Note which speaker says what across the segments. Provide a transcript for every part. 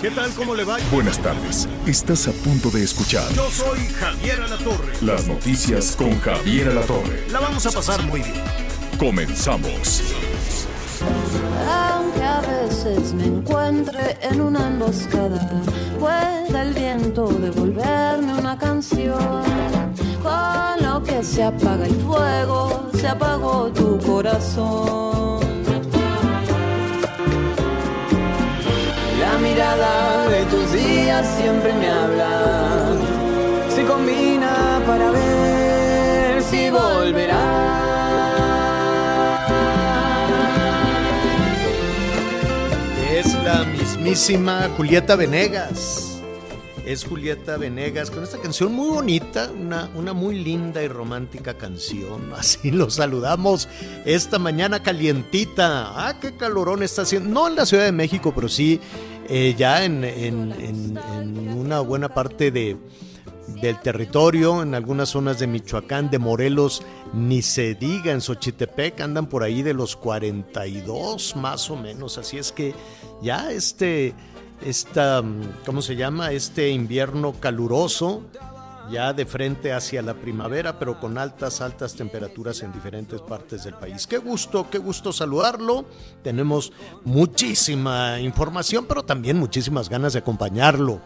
Speaker 1: ¿Qué tal? ¿Cómo le va?
Speaker 2: Buenas tardes. Estás a punto de escuchar
Speaker 1: Yo soy Javier Alatorre.
Speaker 2: las noticias con Javier Alatorre.
Speaker 1: La vamos a pasar muy bien.
Speaker 2: Comenzamos.
Speaker 3: Aunque a veces me encuentre en una emboscada, pueda el viento devolverme una canción. Con lo que se apaga el fuego, se apagó tu corazón. Mirada de tus días siempre me habla. Si combina para ver si volverá.
Speaker 1: Es la mismísima Julieta Venegas. Es Julieta Venegas con esta canción muy bonita, una, muy linda y romántica canción. Así lo saludamos esta mañana calientita. Ah, qué calorón está haciendo. No en la Ciudad de México, pero sí eh, ya en una buena parte de, del territorio, en algunas zonas de Michoacán, de Morelos, ni se diga, en Xochitepec andan por ahí de los 42 más o menos, así es que ya este, esta, mm, ¿cómo se llama? Este invierno caluroso, ya de frente hacia la primavera, pero con altas, altas temperaturas en diferentes partes del país. Qué gusto, qué gusto saludarlo. Tenemos muchísima información, pero también muchísimas ganas de acompañarlo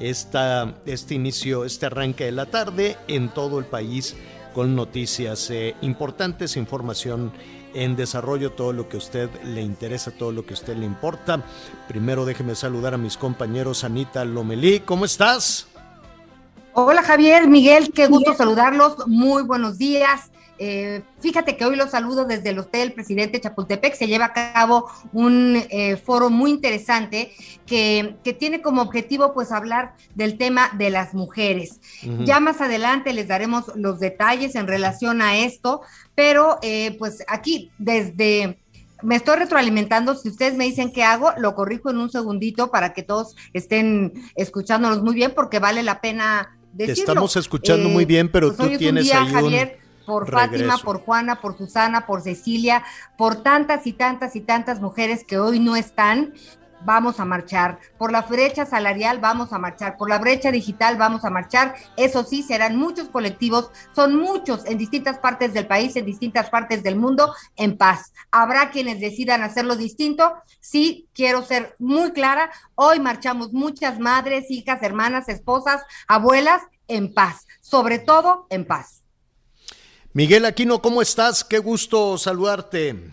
Speaker 1: esta, este inicio, este arranque de la tarde en todo el país con noticias eh, importantes, información en desarrollo, todo lo que a usted le interesa, todo lo que a usted le importa. Primero déjeme saludar a mis compañeros Anita Lomelí, ¿cómo estás?
Speaker 4: Hola Javier, Miguel, qué gusto saludarlos. Muy buenos días. Eh, fíjate que hoy los saludo desde el Hotel Presidente Chapultepec. Se lleva a cabo un eh, foro muy interesante que, que tiene como objetivo pues hablar del tema de las mujeres. Ya más adelante les daremos los detalles en relación a esto, pero eh, pues aquí desde... Me estoy retroalimentando, si ustedes me dicen qué hago, lo corrijo en un segundito para que todos estén escuchándonos muy bien porque vale la pena
Speaker 1: Te
Speaker 4: decirlo.
Speaker 1: estamos escuchando
Speaker 4: Eh,
Speaker 1: muy bien, pero
Speaker 4: pues
Speaker 1: tú
Speaker 4: un
Speaker 1: tienes
Speaker 4: día,
Speaker 1: ahí un
Speaker 4: Javier, por Fátima, por Juana, por Susana, por Cecilia, por tantas y tantas y tantas mujeres que hoy no están. Vamos a marchar. Por la brecha salarial vamos a marchar. Por la brecha digital vamos a marchar. Eso sí, serán muchos colectivos, son muchos en distintas partes del país, en distintas partes del mundo, en paz. Habrá quienes decidan hacerlo distinto. Sí, quiero ser muy clara. Hoy marchamos muchas madres, hijas, hermanas, esposas, abuelas, en paz. Sobre todo, en paz.
Speaker 1: Miguel Aquino, ¿cómo estás? Qué gusto saludarte.
Speaker 5: Me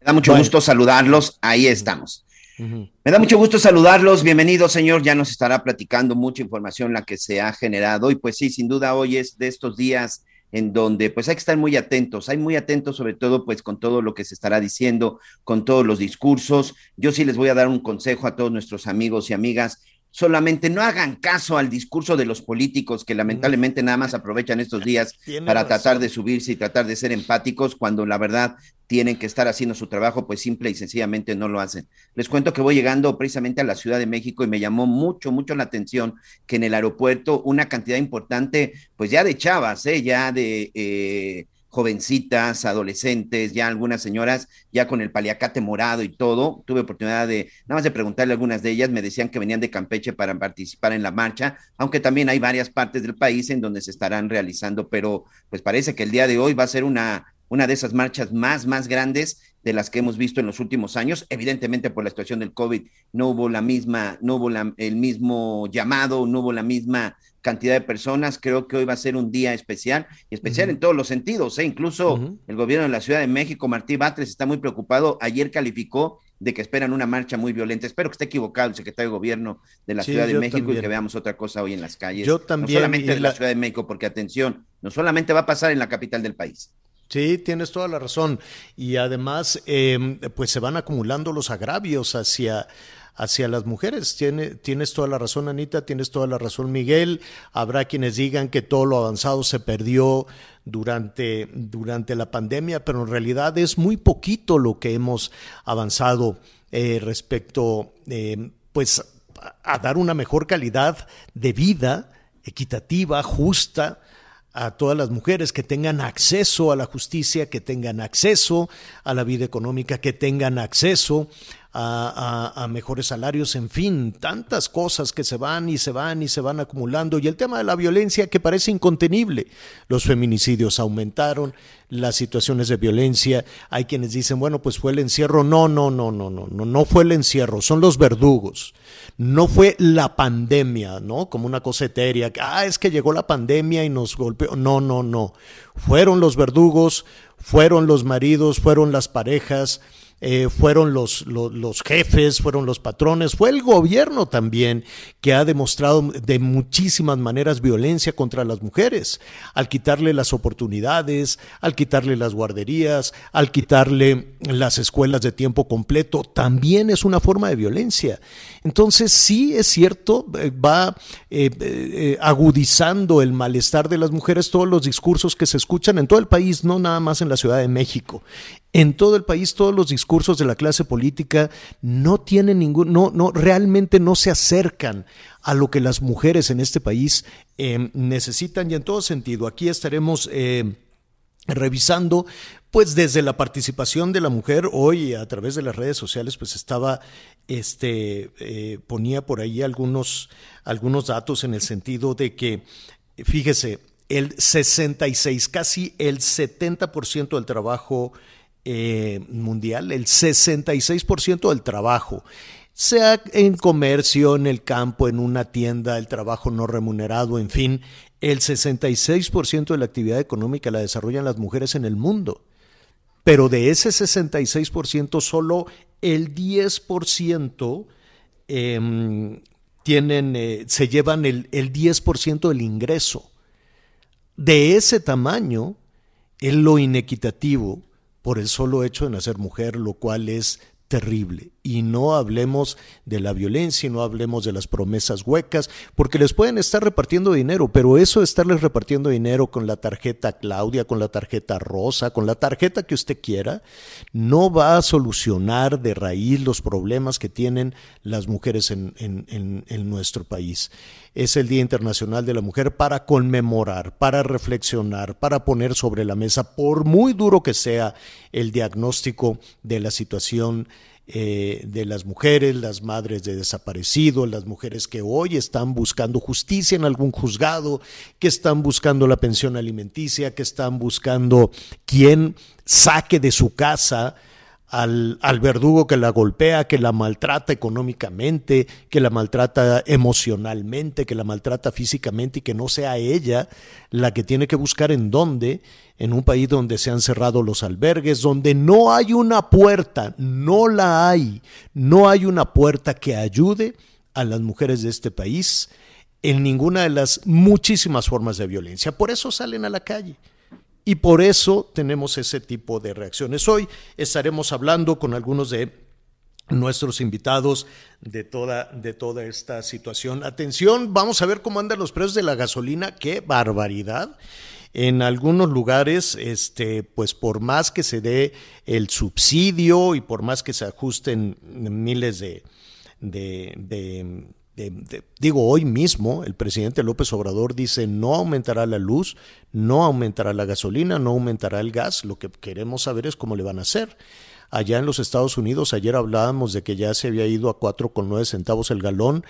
Speaker 5: da mucho
Speaker 1: Bueno.
Speaker 5: gusto saludarlos. Ahí estamos. Me da mucho gusto saludarlos. Bienvenido, señor. Ya nos estará platicando mucha información la que se ha generado. Y pues sí, sin duda hoy es de estos días en donde pues hay que estar muy atentos, hay muy atentos sobre todo pues con todo lo que se estará diciendo, con todos los discursos. Yo sí les voy a dar un consejo a todos nuestros amigos y amigas. Solamente no hagan caso al discurso de los políticos que lamentablemente nada más aprovechan estos días
Speaker 1: Tiene
Speaker 5: para
Speaker 1: razón.
Speaker 5: tratar de subirse y tratar de ser empáticos cuando la verdad tienen que estar haciendo su trabajo, pues simple y sencillamente no lo hacen. Les cuento que voy llegando precisamente a la Ciudad de México y me llamó mucho, mucho la atención que en el aeropuerto una cantidad importante, pues ya de chavas, ¿eh? ya de eh, jovencitas, adolescentes, ya algunas señoras, ya con el paliacate morado y todo. Tuve oportunidad de, nada más de preguntarle a algunas de ellas, me decían que venían de Campeche para participar en la marcha, aunque también hay varias partes del país en donde se estarán realizando, pero pues parece que el día de hoy va a ser una una de esas marchas más, más grandes de las que hemos visto en los últimos años. Evidentemente, por la situación del COVID, no hubo la misma, no hubo el mismo llamado, no hubo la misma cantidad de personas. Creo que hoy va a ser un día especial, y especial en todos los sentidos. ¿eh? Incluso el gobierno de la Ciudad de México, Martí Batres, está muy preocupado. Ayer calificó de que esperan una marcha muy violenta. Espero que esté equivocado el secretario de Gobierno de la
Speaker 1: Sí,
Speaker 5: Ciudad de México y que veamos otra cosa hoy en las calles.
Speaker 1: Yo también,
Speaker 5: No solamente la
Speaker 1: la-
Speaker 5: Ciudad de México, porque atención, no solamente va a pasar en la capital del país.
Speaker 1: Sí, tienes toda la razón. Y además, em, pues se van acumulando los agravios hacia, hacia las mujeres. Tiene, tienes toda la razón, Anita, tienes toda la razón, Miguel. Habrá quienes digan que todo lo avanzado se perdió durante, durante la pandemia, pero en realidad es muy poquito lo que hemos avanzado eh, respecto, eh, pues, a dar una mejor calidad de vida equitativa, justa, a todas las mujeres que tengan acceso a la justicia, que tengan acceso a la vida económica, que tengan acceso a, mejores salarios, en fin, tantas cosas que se van y se van y se van acumulando. Y el tema de la violencia que parece incontenible. Los feminicidios aumentaron, las situaciones de violencia. Hay quienes dicen, bueno, pues fue el encierro. No, no, no, no, no, no, no fue el encierro, son los verdugos. No fue la pandemia, ¿no? Como una cosa etérea. Ah, es que llegó la pandemia y nos golpeó. No, no, no. Fueron los verdugos, fueron los maridos, fueron las parejas eh, fueron los, los, jefes, fueron los patrones, fue el gobierno también que ha demostrado de muchísimas maneras violencia contra las mujeres, al quitarle las oportunidades, al quitarle las guarderías, al quitarle las escuelas de tiempo completo, también es una forma de violencia. Entonces sí es cierto, eh, va eh, agudizando el malestar de las mujeres todos los discursos que se escuchan en todo el país, no nada más en la Ciudad de México en todo el país todos los discursos de la clase política no tienen ningún, no, no, realmente no se acercan a lo que las mujeres en este país em, necesitan y en todo sentido. Aquí estaremos eh, revisando, pues desde la participación de la mujer hoy a través de las redes sociales, pues estaba, este, eh, ponía por ahí algunos, algunos datos en el sentido de que, fíjese, el 66, casi el 70% del trabajo eh, mundial, el 66% del trabajo, sea en comercio, en el campo, en una tienda, el trabajo no remunerado, en fin, el 66% de la actividad económica la desarrollan las mujeres en el mundo. Pero de ese 66%, solo el 10% em, tienen, eh, se llevan el, el 10% del ingreso. De ese tamaño es lo inequitativo por el solo hecho de nacer mujer, lo cual es terrible. Y no hablemos de la violencia, y no hablemos de las promesas huecas, porque les pueden estar repartiendo dinero, pero eso de estarles repartiendo dinero con la tarjeta Claudia, con la tarjeta Rosa, con la tarjeta que usted quiera, no va a solucionar de raíz los problemas que tienen las mujeres en, en nuestro país. Es el Día Internacional de la Mujer para conmemorar, para reflexionar, para poner sobre la mesa, por muy duro que sea el diagnóstico de la situación eh, de las mujeres, las madres de desaparecidos, las mujeres que hoy están buscando justicia en algún juzgado, que están buscando la pensión alimenticia, que están buscando quien saque de su casa al, al, verdugo que la golpea, que la maltrata económicamente, que la maltrata emocionalmente, que la maltrata físicamente y que no sea ella la que tiene que buscar en dónde, en un país donde se han cerrado los albergues, donde no hay una puerta, no la hay, no hay una puerta que ayude a las mujeres de este país en ninguna de las muchísimas formas de violencia. Por eso salen a la calle. Y por eso tenemos ese tipo de reacciones. Hoy estaremos hablando con algunos de nuestros invitados de toda, de toda esta situación. Atención, vamos a ver cómo andan los precios de la gasolina. ¡Qué barbaridad! En algunos lugares, este, pues por más que se dé el subsidio y por más que se ajusten miles de, de digo, hoy mismo el presidente López Obrador dice no aumentará la luz, no aumentará la gasolina, no aumentará el gas, lo que queremos saber es cómo le van a hacer. Allá en los Estados Unidos, ayer hablábamos de que ya se había ido a 4,9 centavos el galón.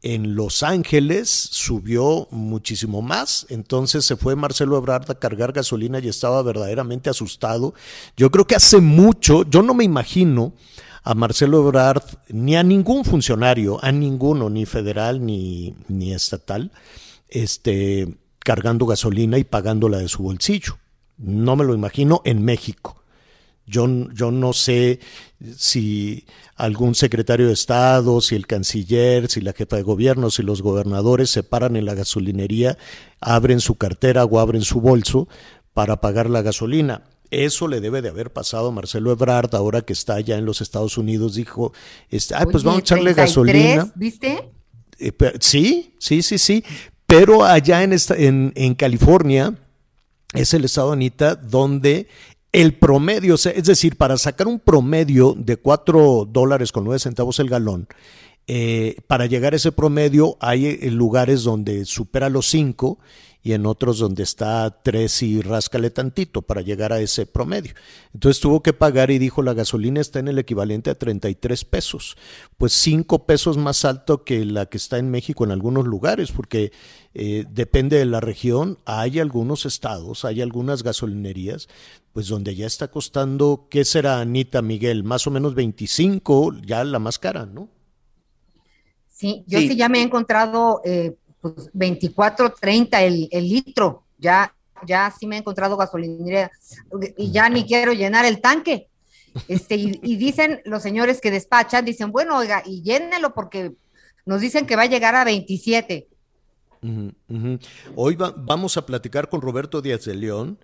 Speaker 1: En Los Ángeles subió muchísimo más, entonces se fue Marcelo Ebrard a cargar gasolina y estaba verdaderamente asustado. Yo creo que hace mucho, yo no me imagino a Marcelo Ebrard ni a ningún funcionario, a ninguno, ni federal ni, ni estatal, este, cargando gasolina y pagándola de su bolsillo. No me lo imagino en México. Yo, yo, no sé si algún secretario de Estado, si el canciller, si la jefa de gobierno, si los gobernadores se paran en la gasolinería, abren su cartera o abren su bolso para pagar la gasolina Eso le debe de haber pasado a Marcelo Ebrard, ahora que está allá en los Estados Unidos, dijo, este, ah, pues vamos a echarle
Speaker 4: 33,
Speaker 1: gasolina.
Speaker 4: ¿Viste?
Speaker 1: Eh, sí, sí, sí, sí. Pero allá en, esta- en, en California es el estado, Anita, donde el promedio, es decir, para sacar un promedio de 4 dólares con 9 centavos el galón, eh, para llegar a ese promedio hay eh, lugares donde supera los 5 y en otros donde está 3 y ráscale tantito para llegar a ese promedio. Entonces tuvo que pagar y dijo la gasolina está en el equivalente a 33 pesos, pues 5 pesos más alto que la que está en México en algunos lugares, porque eh, depende de la región, hay algunos estados, hay algunas gasolinerías, pues donde ya está costando, ¿qué será Anita Miguel? Más o menos 25, ya la más cara, ¿no?
Speaker 4: Sí, yo
Speaker 5: Sí.
Speaker 4: sí, ya me he encontrado eh, pues 24, 30 el, el litro. Ya, ya sí me he encontrado gasolinera y ya ni quiero llenar el tanque. Este, y, y dicen los señores que despachan, dicen, bueno, oiga, y llénelo porque nos dicen que va a llegar a 27.
Speaker 1: Ujú, ujú. Hoy va- vamos a platicar con Roberto Díaz de León,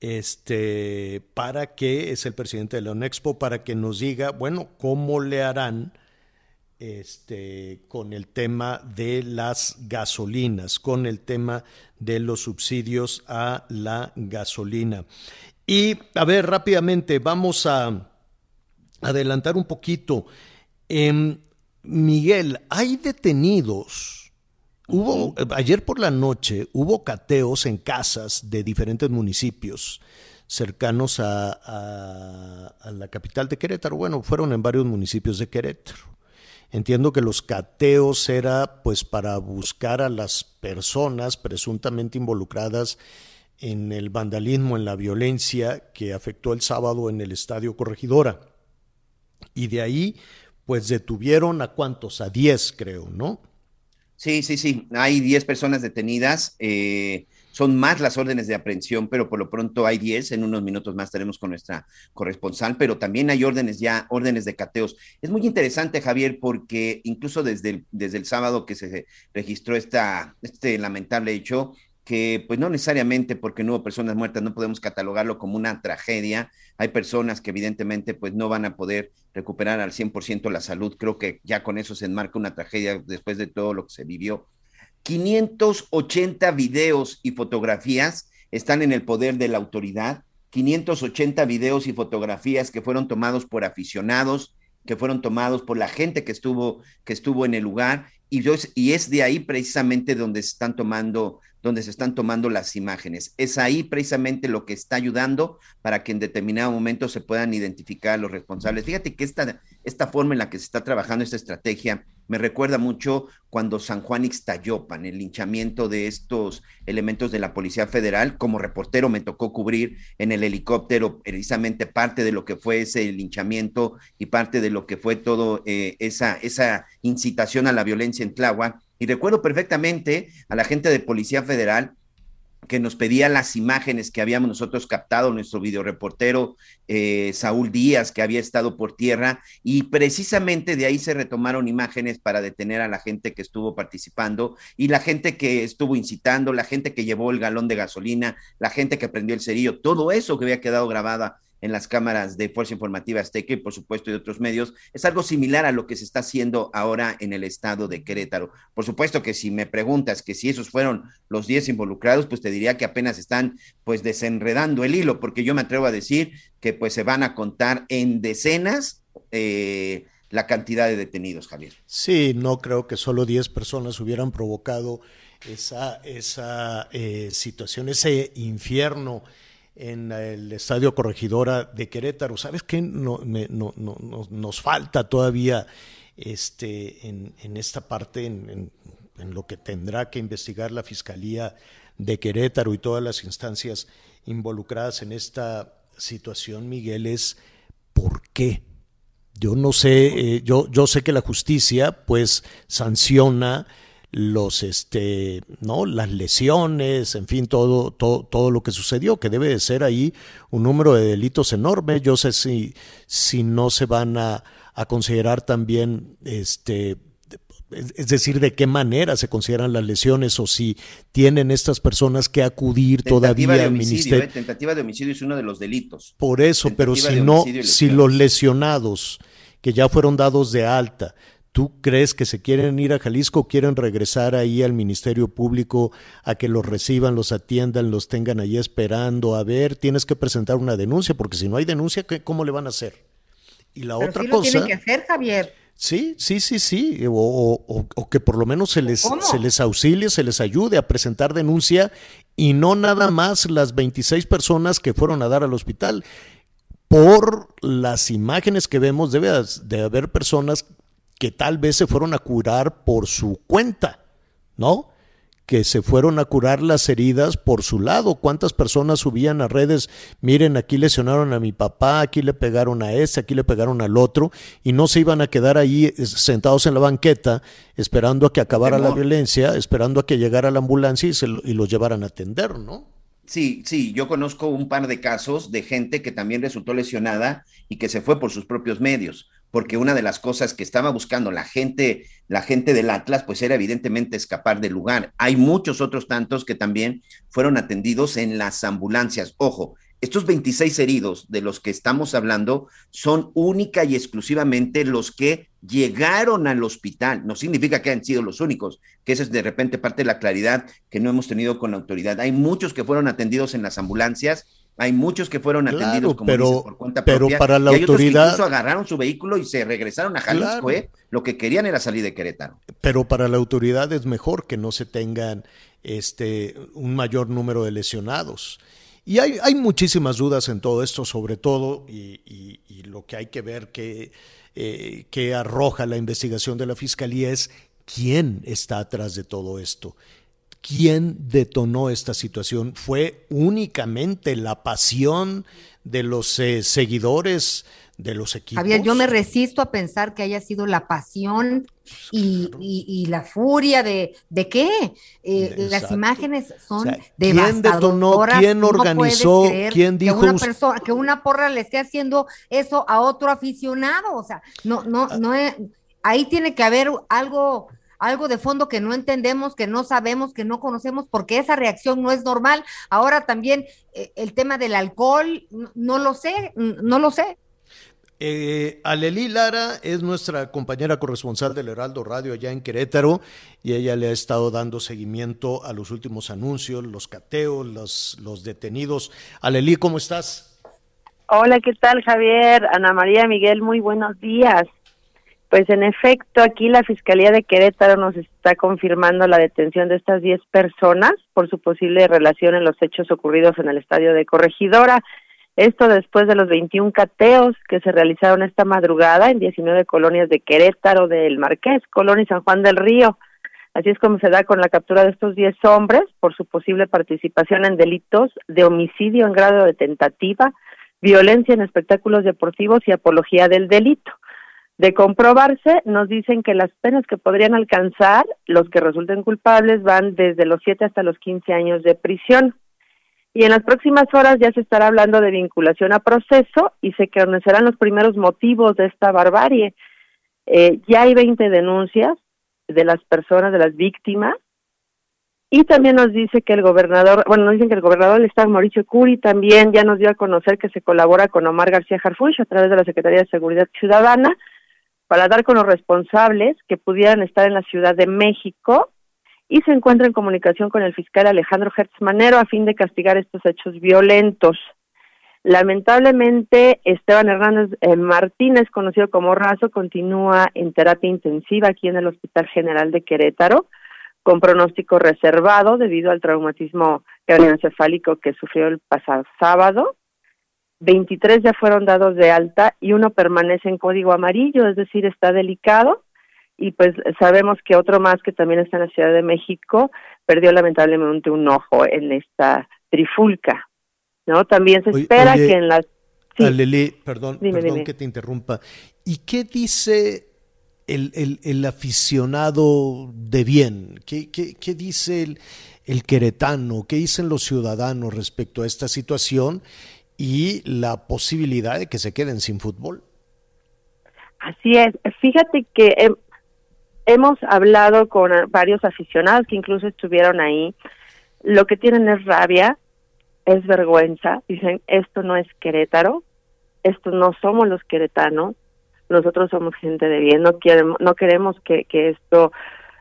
Speaker 1: este, para que es el presidente de León Expo, para que nos diga, bueno, cómo le harán este, con el tema de las gasolinas, con el tema de los subsidios a la gasolina. Y a ver, rápidamente, vamos a adelantar un poquito. Em, Miguel, hay detenidos. Hubo, ayer por la noche hubo cateos en casas de diferentes municipios cercanos a, a- a la capital de Querétaro. Bueno, fueron en varios municipios de Querétaro. Entiendo que los cateos era pues para buscar a las personas presuntamente involucradas en el vandalismo, en la violencia que afectó el sábado en el Estadio Corregidora. Y de ahí pues detuvieron a cuántos, a 10 creo, ¿no?
Speaker 5: Sí, sí, sí. Hay 10 personas detenidas. eh, son más las órdenes de aprehensión, pero por lo pronto hay 10. En unos minutos más estaremos con nuestra corresponsal, pero también hay órdenes ya, órdenes de cateos. Es muy interesante, Javier, porque incluso desde el, desde el sábado que se registró esta, este lamentable hecho, que pues no necesariamente porque no hubo personas muertas, no podemos catalogarlo como una tragedia. Hay personas que evidentemente pues no van a poder recuperar al 100% la salud. Creo que ya con eso se enmarca una tragedia después de todo lo que se vivió. 580 videos y fotografías están en el poder de la autoridad. 580 videos y fotografías que fueron tomados por aficionados, que fueron tomados por la gente que estuvo, que estuvo en el lugar. Y, yo, y es de ahí precisamente donde se están tomando donde se están tomando las imágenes. Es ahí precisamente lo que está ayudando para que en determinado momento se puedan identificar a los responsables. Fíjate que esta, esta forma en la que se está trabajando esta estrategia me recuerda mucho cuando San Juan Ixtayopan, el linchamiento de estos elementos de la Policía Federal, como reportero me tocó cubrir en el helicóptero precisamente parte de lo que fue ese linchamiento y parte de lo que fue todo eh, esa, esa incitación a la violencia en Tláhuac. Y recuerdo perfectamente a la gente de Policía Federal que nos pedía las imágenes que habíamos nosotros captado, nuestro videoreportero eh, Saúl Díaz, que había estado por tierra, y precisamente de ahí se retomaron imágenes para detener a la gente que estuvo participando y la gente que estuvo incitando, la gente que llevó el galón de gasolina, la gente que prendió el cerillo, todo eso que había quedado grabada en las cámaras de Fuerza Informativa Azteca y por supuesto de otros medios, es algo similar a lo que se está haciendo ahora en el estado de Querétaro. Por supuesto que si me preguntas que si esos fueron los 10 involucrados, pues te diría que apenas están pues desenredando el hilo, porque yo me atrevo a decir que pues se van a contar en decenas eh, la cantidad de detenidos, Javier.
Speaker 1: Sí, no creo que solo 10 personas hubieran provocado esa, esa eh, situación, ese infierno en el Estadio Corregidora de Querétaro. ¿Sabes qué? No, no, no, no, nos falta todavía este, en, en esta parte, en, en, en, lo que tendrá que investigar la Fiscalía de Querétaro y todas las instancias involucradas en esta situación, Miguel, es ¿por qué? Yo no sé, eh, yo, yo sé que la justicia pues sanciona los este no las lesiones en fin todo, todo todo lo que sucedió que debe de ser ahí un número de delitos enorme yo sé si si no se van a, a considerar también este es decir, de qué manera se consideran las lesiones o si tienen estas personas que acudir todavía al ministerio. ¿eh?
Speaker 5: Tentativa de homicidio es uno de los delitos.
Speaker 1: Por eso, pero si no, si los lesionados que ya fueron dados de alta, ¿Tú crees que se quieren ir a Jalisco o quieren regresar ahí al Ministerio Público a que los reciban, los atiendan, los tengan ahí esperando? A ver, tienes que presentar una denuncia, porque si no hay denuncia, ¿cómo le van a hacer?
Speaker 4: Y la otra cosa. Lo tienen que hacer, Javier.
Speaker 1: Sí, sí, sí, sí. O, que por lo menos se les, se les auxilie, se les ayude a presentar denuncia y no nada más las 26 personas que fueron a dar al hospital. Por las imágenes que vemos, debe de haber personas que tal vez se fueron a curar por su cuenta, ¿no? que se fueron a curar las heridas por su lado. ¿Cuántas personas subían a redes? Miren, aquí lesionaron a mi papá, aquí le pegaron a ese, aquí le pegaron al otro, y no se iban a quedar ahí eh, sentados en la banqueta esperando a que acabara la violencia, esperando a que llegara la ambulancia y, se, y los llevaran a atender, ¿no?
Speaker 5: Sí, sí, yo conozco un par de casos de gente que también resultó lesionada y que se fue por sus propios medios porque una de las cosas que estaba buscando la gente, la gente del Atlas, pues era evidentemente escapar del lugar. Hay muchos otros tantos que también fueron atendidos en las ambulancias. Ojo, estos 26 heridos de los que estamos hablando son única y exclusivamente los que llegaron al hospital. No significa que hayan sido los únicos, que esa es de repente parte de la claridad que no hemos tenido con la autoridad. Hay muchos que fueron atendidos en las ambulancias hay muchos que fueron atendidos como
Speaker 1: pero,
Speaker 5: por cuenta
Speaker 1: pero
Speaker 5: propia.
Speaker 1: Para la
Speaker 5: y hay
Speaker 1: autoridad.
Speaker 5: Otros que incluso agarraron su vehículo y se regresaron a Jalisco, ¿eh? Lo que querían era salir de Querétaro.
Speaker 1: Pero para la autoridad es mejor que no se tengan este un mayor número de lesionados. Y hay, hay muchísimas dudas en todo esto, sobre todo, y, lo que hay que ver que, eh, que arroja la investigación de la Fiscalía es quién está atrás de todo esto quién detonó esta situación. ¿Fue únicamente la pasión de los eh, seguidores de los equipos?
Speaker 4: Javier, yo me resisto a pensar que haya sido la pasión y, la furia de, ¿de qué? Eh, las imágenes son de
Speaker 1: ¿Quién detonó? ¿Quién organizó? ¿Quién dijo?
Speaker 4: Que una, persona, que una porra le esté haciendo eso a otro aficionado. O sea, no, no, no es, ahí tiene que haber algo algo de fondo que no entendemos, que no sabemos, que no conocemos, porque esa reacción no es normal. Ahora también eh, el tema del alcohol, no, lo sé, no lo sé.
Speaker 1: Eh, Aleli Lara es nuestra compañera corresponsal del Heraldo Radio allá en Querétaro y ella le ha estado dando seguimiento a los últimos anuncios, los cateos, los, los detenidos. Aleli, ¿cómo estás?
Speaker 6: Hola, ¿qué tal Javier? Ana María Miguel, muy buenos días. Pues en efecto, aquí la Fiscalía de Querétaro nos está confirmando la detención de estas 10 personas por su posible relación en los hechos ocurridos en el estadio de Corregidora. Esto después de los 21 cateos que se realizaron esta madrugada en 19 colonias de Querétaro, del Marqués, Colón y San Juan del Río. Así es como se da con la captura de estos 10 hombres por su posible participación en delitos de homicidio en grado de tentativa, violencia en espectáculos deportivos y apología del delito. De comprobarse, nos dicen que las penas que podrían alcanzar los que resulten culpables van desde los 7 hasta los 15 años de prisión. Y en las próximas horas ya se estará hablando de vinculación a proceso y se conocerán los primeros motivos de esta barbarie. Eh, ya hay 20 denuncias de las personas, de las víctimas, y también nos dice que el gobernador, bueno, nos dicen que el gobernador del estado, Mauricio Curi, también ya nos dio a conocer que se colabora con Omar García Harfuch a través de la Secretaría de Seguridad Ciudadana para dar con los responsables que pudieran estar en la Ciudad de México y se encuentra en comunicación con el fiscal Alejandro Hertz Manero a fin de castigar estos hechos violentos. Lamentablemente, Esteban Hernández eh, Martínez, conocido como Razo, continúa en terapia intensiva aquí en el Hospital General de Querétaro, con pronóstico reservado debido al traumatismo craneoencefálico que sufrió el pasado sábado. 23 ya fueron dados de alta y uno permanece en código amarillo, es decir, está delicado. Y pues sabemos que otro más que también está en la Ciudad de México perdió lamentablemente un ojo en esta trifulca. ¿No? También se espera que en las
Speaker 1: sí. perdón, perdón que te interrumpa. ¿Y qué dice el, el, el aficionado de bien? ¿Qué, qué, qué dice el, el queretano? ¿Qué dicen los ciudadanos respecto a esta situación? Y la posibilidad de que se queden sin fútbol.
Speaker 6: Así es. Fíjate que em, hemos hablado con varios aficionados que incluso estuvieron ahí. Lo que tienen es rabia, es vergüenza. Dicen, esto no es Querétaro, esto no somos los queretanos, nosotros somos gente de bien, no queremos, no queremos que, que esto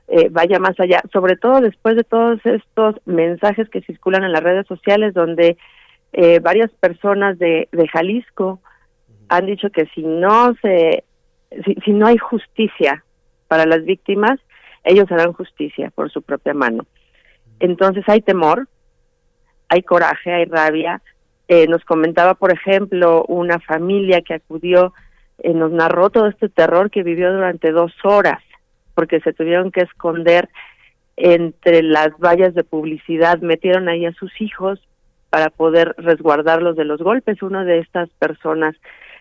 Speaker 6: eh, vaya más allá, sobre todo después de todos estos mensajes que circulan en las redes sociales donde eh, varias personas de, de Jalisco han dicho que si no se si, no hay justicia para las víctimas, ellos harán justicia por su propia mano. Entonces hay temor, hay coraje, hay rabia. Eh, nos comentaba, por ejemplo, una familia que acudió, eh, nos narró todo este terror que vivió durante dos horas, porque se tuvieron que esconder entre las vallas de publicidad, metieron ahí a sus hijos para poder resguardarlos de los golpes. Una de estas personas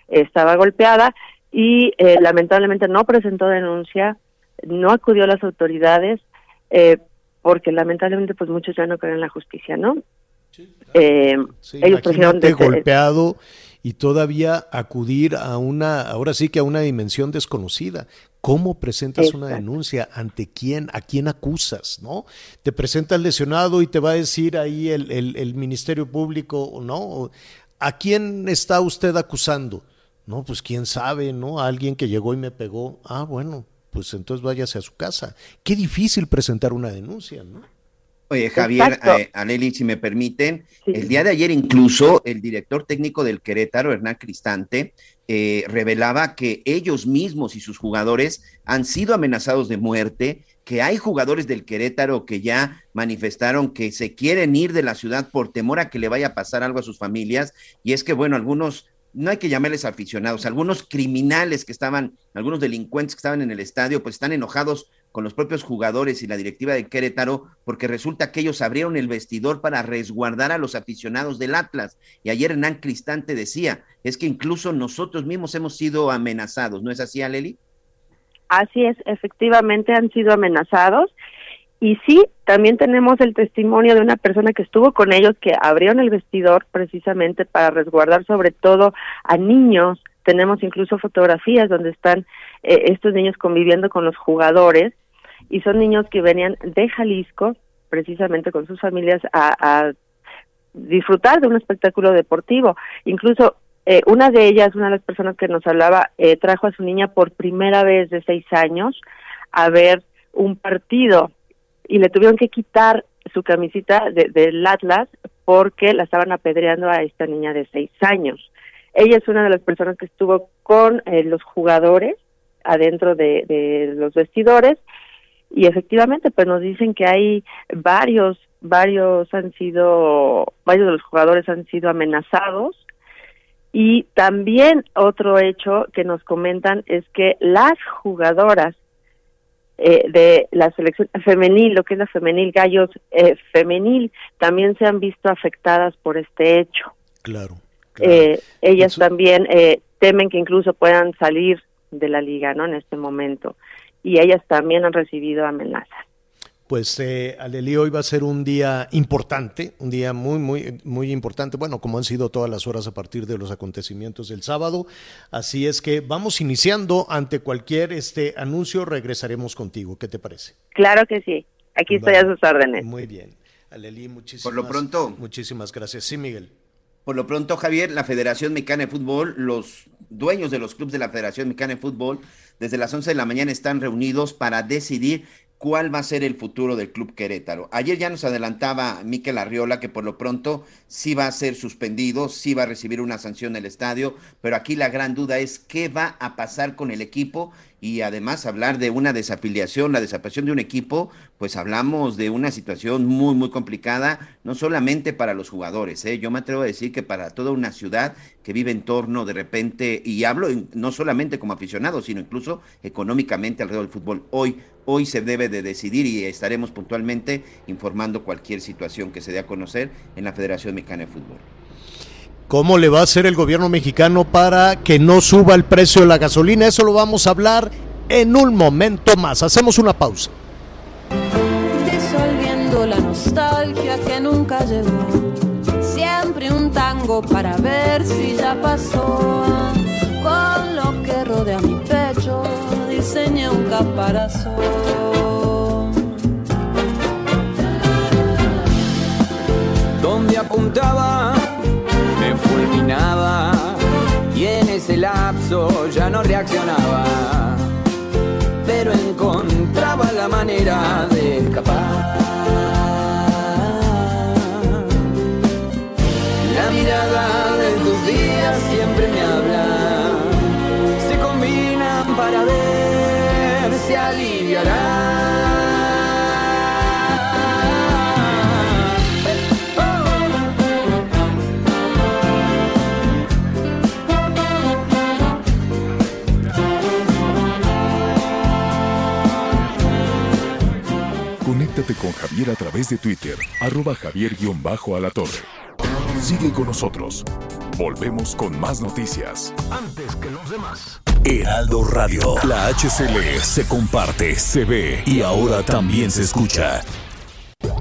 Speaker 6: estaba golpeada y eh, lamentablemente no presentó denuncia, no acudió a las autoridades, eh, porque lamentablemente pues muchos ya no creen en la justicia, ¿no?
Speaker 1: Eh, ellos imagínate golpeado y todavía acudir a una, ahora sí que a una dimensión desconocida. ¿Cómo presentas una denuncia? ¿Ante quién? ¿A quién acusas? ¿No? Te presenta el lesionado y te va a decir ahí el, el, el Ministerio Público, ¿no? ¿A quién está usted acusando? No, pues quién sabe, ¿no? Alguien que llegó y me pegó. Ah, bueno, pues entonces váyase a su casa. Qué difícil presentar una denuncia, ¿no?
Speaker 5: Oye, Javier, eh, Aneli, si me permiten, el día de ayer incluso el director técnico del Querétaro, Hernán Cristante, eh, revelaba que ellos mismos y sus jugadores han sido amenazados de muerte, que hay jugadores del Querétaro que ya manifestaron que se quieren ir de la ciudad por temor a que le vaya a pasar algo a sus familias, y es que, bueno, algunos no hay que llamarles aficionados, algunos criminales que estaban, algunos delincuentes que estaban en el estadio, pues están enojados con los propios jugadores y la directiva de Querétaro, porque resulta que ellos abrieron el vestidor para resguardar a los aficionados del Atlas. Y ayer Hernán Cristante decía, es que incluso nosotros mismos hemos sido amenazados, ¿no es así, Aleli?
Speaker 6: Así es, efectivamente han sido amenazados. Y sí, también tenemos el testimonio de una persona que estuvo con ellos, que abrieron el vestidor precisamente para resguardar sobre todo a niños. Tenemos incluso fotografías donde están eh, estos niños conviviendo con los jugadores y son niños que venían de Jalisco precisamente con sus familias a, disfrutar de un espectáculo deportivo. Incluso eh, una de ellas, una de las personas que nos hablaba, eh, trajo a su niña por primera vez de seis años a ver un partido y le tuvieron que quitar su camisita del Atlas porque la estaban apedreando a esta niña de seis años. Ella es una de las personas que estuvo con eh, los jugadores adentro de, de los vestidores y efectivamente pues nos dicen que hay varios varios han sido varios de los jugadores han sido amenazados y también otro hecho que nos comentan es que las jugadoras eh, de la selección femenil, lo que es la femenil gallos eh, femenil, también se han visto afectadas por este hecho.
Speaker 1: Claro.
Speaker 6: Eh, ellas también eh, temen que incluso puedan salir de la liga, ¿no? En este momento y ellas también han recibido amenazas.
Speaker 1: Pues eh, Aleli, hoy va a ser un día importante, un día muy, muy, muy importante, bueno, como han sido todas las horas a partir de los acontecimientos del sábado. Así es que vamos iniciando ante cualquier este anuncio, regresaremos contigo. ¿Qué te parece?
Speaker 6: Claro que sí, aquí estoy a sus órdenes.
Speaker 1: Muy bien. Aleli, muchísimas,
Speaker 5: Por lo pronto,
Speaker 1: muchísimas gracias. Sí, Miguel.
Speaker 5: Por lo pronto, Javier, la Federación Mexicana de Fútbol, los dueños de los clubes de la Federación Mexicana de Fútbol, desde las 11 de la mañana están reunidos para decidir cuál va a ser el futuro del Club Querétaro. Ayer ya nos adelantaba Miquel Arriola que por lo pronto sí va a ser suspendido, sí va a recibir una sanción del estadio, pero aquí la gran duda es qué va a pasar con el equipo y además hablar de una desafiliación, la desaparición de un equipo, pues hablamos de una situación muy, muy complicada, no solamente para los jugadores, ¿eh? yo me atrevo a decir que para toda una ciudad que vive en torno de repente, y hablo no solamente como aficionado, sino incluso económicamente alrededor del fútbol. Hoy, hoy se debe de decidir y estaremos puntualmente informando cualquier situación que se dé a conocer en la Federación Mexicana de Fútbol.
Speaker 1: ¿Cómo le va a hacer el gobierno mexicano para que no suba el precio de la gasolina? Eso lo vamos a hablar en un momento más. Hacemos una pausa.
Speaker 3: Disolviendo la nostalgia que nunca llegó. Siempre un tango para ver si ya pasó. Con lo que rodea mi pecho, diseñé un caparazón.
Speaker 7: Donde apuntaba, fulminaba y en ese lapso ya no reaccionaba, pero encontraba la manera de escapar. La mirada de tus días siempre me habla, se combinan para ver si aliviará.
Speaker 2: Conéctate con Javier a través de Twitter, arroba javier-alatorre. Sigue con nosotros. Volvemos con más noticias.
Speaker 8: Antes que los demás.
Speaker 9: Heraldo Radio. La HCL se comparte, se ve y ahora también se escucha.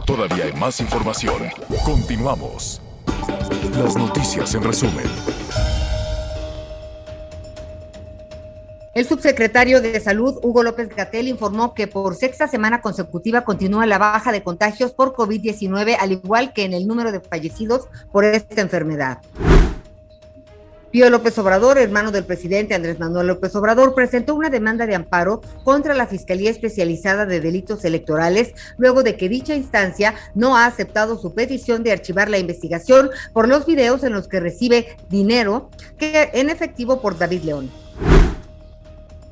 Speaker 2: Todavía hay más información. Continuamos. Las noticias en resumen.
Speaker 4: El subsecretario de Salud, Hugo López Gatel, informó que por sexta semana consecutiva continúa la baja de contagios por COVID-19, al igual que en el número de fallecidos por esta enfermedad. Pío López Obrador, hermano del presidente Andrés Manuel López Obrador, presentó una demanda de amparo contra la Fiscalía Especializada de Delitos Electorales luego de que dicha instancia no ha aceptado su petición de archivar la investigación por los videos en los que recibe dinero que en efectivo por David León.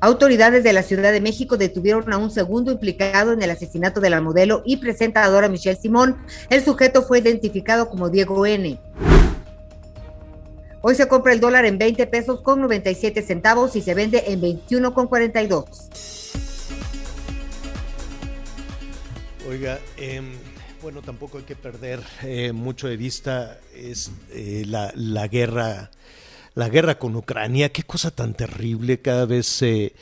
Speaker 4: Autoridades de la Ciudad de México detuvieron a un segundo implicado en el asesinato de la modelo y presentadora Michelle Simón. El sujeto fue identificado como Diego N. Hoy se compra el dólar en 20 pesos con 97 centavos y se vende en 21 con 42.
Speaker 1: Oiga, eh, bueno, tampoco hay que perder eh, mucho de vista es eh, la, guerra, la guerra con Ucrania. Qué cosa tan terrible. Cada vez eh,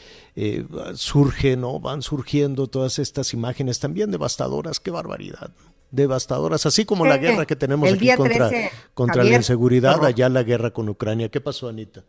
Speaker 1: surge, ¿no? Van surgiendo todas estas imágenes también devastadoras. Qué barbaridad. Devastadoras, así como la guerra que tenemos
Speaker 4: el
Speaker 1: aquí contra,
Speaker 4: 13,
Speaker 1: contra
Speaker 4: Javier,
Speaker 1: la inseguridad, allá la guerra con Ucrania. ¿Qué pasó, Anita?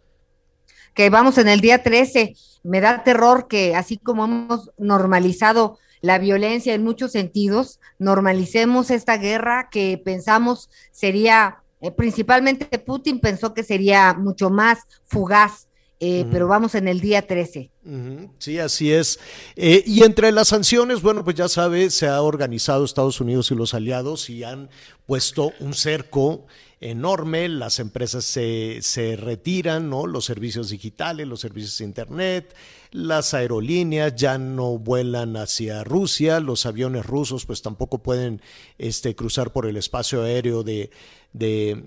Speaker 4: que vamos en el día 13. Me da terror que así como hemos normalizado la violencia en muchos sentidos, normalicemos esta guerra que pensamos sería, eh, principalmente Putin pensó que sería mucho más fugaz, eh, pero vamos en el día 13.
Speaker 1: Ujú, Sí, así es. Eh, y entre las sanciones, bueno, pues ya sabe, se ha organizado Estados Unidos y los aliados y han puesto un cerco enorme, las empresas se, se retiran, ¿no? Los servicios digitales, los servicios de Internet, las aerolíneas ya no vuelan hacia Rusia, los aviones rusos pues tampoco pueden este, cruzar por el espacio aéreo de, de,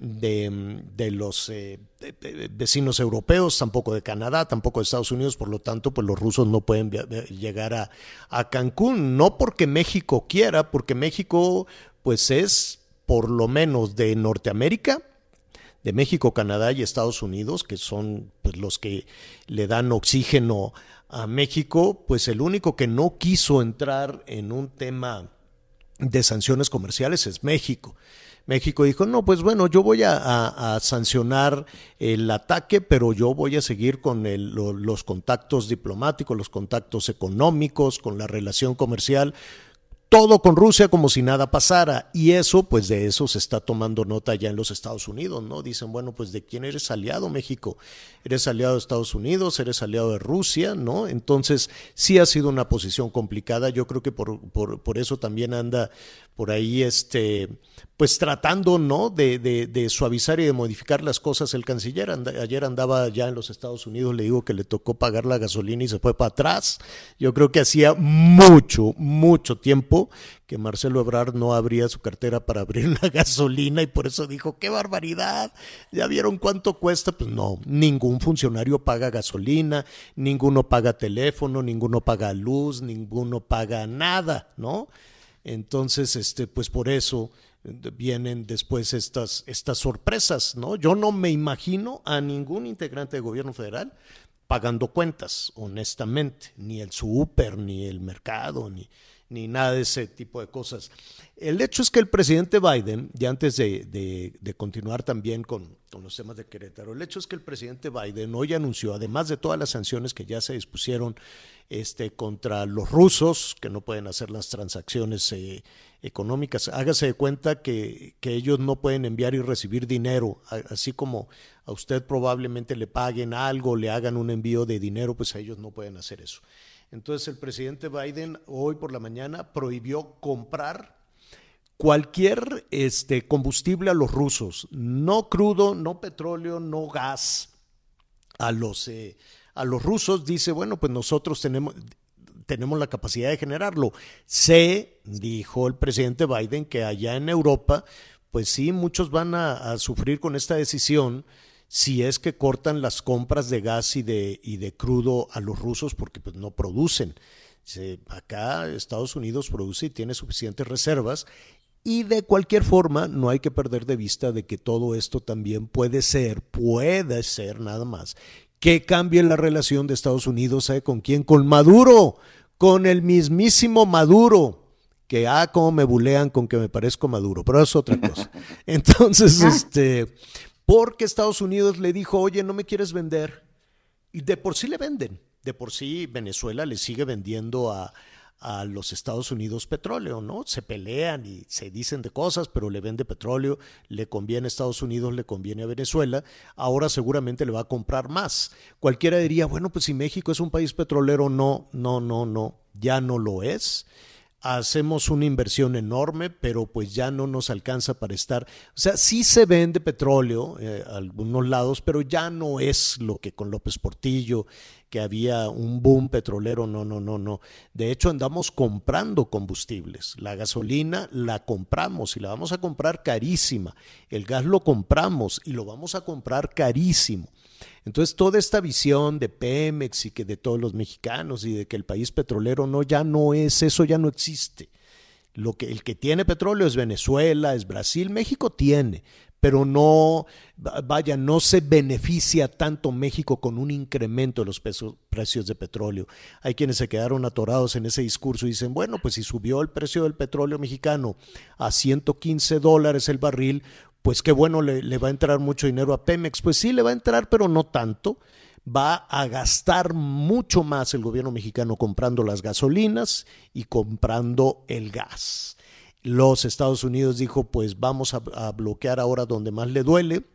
Speaker 1: de, los eh, vecinos europeos, tampoco de Canadá, tampoco de Estados Unidos, por lo tanto, pues los rusos no pueden via- llegar a, a Cancún, no porque México quiera, porque México pues es por lo menos de Norteamérica, de México, Canadá y Estados Unidos, que son pues, los que le dan oxígeno a México, pues el único que no quiso entrar en un tema de sanciones comerciales es México. México dijo, no, pues bueno, yo voy a, sancionar el ataque, pero yo voy a seguir con el- lo- los contactos diplomáticos, los contactos económicos, con la relación comercial, todo con Rusia como si nada pasara. Y eso, pues de eso se está tomando nota ya en los Estados Unidos, ¿no? Dicen, bueno, pues de quién eres aliado, México. Eres aliado de Estados Unidos, eres aliado de Rusia, ¿no? Entonces, sí ha sido una posición complicada. Yo creo que por, por, por eso también anda por ahí, este, pues tratando, ¿no? De, de, de suavizar y de modificar las cosas el canciller. Ayer andaba ya en los Estados Unidos, le digo que le tocó pagar la gasolina y se fue para atrás. Yo creo que hacía mucho, mucho tiempo que Marcelo Ebrard no abría su cartera para abrir la gasolina y por eso dijo, qué barbaridad, ya vieron cuánto cuesta. Pues no, ningún funcionario paga gasolina, ninguno paga teléfono, ninguno paga luz, ninguno paga nada, ¿no? Entonces, este, pues por eso eh, vienen después estas, estas sorpresas, ¿no? Yo no me imagino a ningún integrante de gobierno federal pagando cuentas, honestamente, ni el súper, ni el mercado, ni ni nada de ese tipo de cosas. El hecho es que el presidente Biden, ya antes de, continuar también con, los temas de Querétaro, el hecho es que el presidente Biden hoy anunció, además de todas las sanciones que ya se dispusieron este, contra los rusos, que no pueden hacer las transacciones eh, económicas, hágase de cuenta que, que ellos no pueden enviar y recibir dinero, así como a usted probablemente le paguen algo, le hagan un envío de dinero, pues a ellos no pueden hacer eso. Entonces el presidente Biden hoy por la mañana prohibió comprar cualquier este, combustible a los rusos, no crudo, no petróleo, no gas. A los, eh, a los rusos dice, bueno, pues nosotros tenemos, tenemos la capacidad de generarlo. Sé, dijo el presidente Biden, que allá en Europa, pues sí, muchos van a sufrir con esta decisión si es que cortan las compras de gas y de, y de crudo a los rusos porque pues, no producen. Acá Estados Unidos produce y tiene suficientes reservas y de cualquier forma no hay que perder de vista de que todo esto también puede ser, puede ser nada más, que cambie la relación de Estados Unidos ¿sabe con quién? Con Maduro, con el mismísimo Maduro que ah, cómo me bulean con que me parezco Maduro, pero es otra cosa. Entonces, este, porque Estados Unidos le dijo, oye, no me quieres vender. Y de por sí le venden. De por sí Venezuela le sigue vendiendo a, a los Estados Unidos petróleo, ¿no? Se pelean y se dicen de cosas, pero le vende petróleo, le conviene a Estados Unidos, le conviene a Venezuela, ahora seguramente le va a comprar más. Cualquiera diría, bueno, pues si México es un país petrolero, no, no, no, no, ya no lo es hacemos una inversión enorme, pero pues ya no nos alcanza para estar. O sea, sí se vende petróleo eh, a algunos lados, pero ya no es lo que con López Portillo, que había un boom petrolero. No, no, no, no. De hecho, andamos comprando combustibles. La gasolina la compramos y la vamos a comprar carísima. El gas lo compramos y lo vamos a comprar carísimo. Entonces, toda esta visión de Pemex y que de todos los mexicanos y de que el país petrolero no, ya no es, eso ya no existe. Lo que, el que tiene petróleo es Venezuela, es Brasil, México tiene, pero no, vaya, no se beneficia tanto México con un incremento de los precios de petróleo. Hay quienes se quedaron atorados en ese discurso y dicen, bueno, pues si subió el precio del petróleo mexicano a 115 dólares el barril, pues qué bueno, le, va a entrar mucho dinero a Pemex. Pues sí, le va a entrar, pero no tanto. Va a gastar mucho más el gobierno mexicano comprando las gasolinas y comprando el gas. Los Estados Unidos dijo, pues vamos a, a bloquear ahora donde más le duele,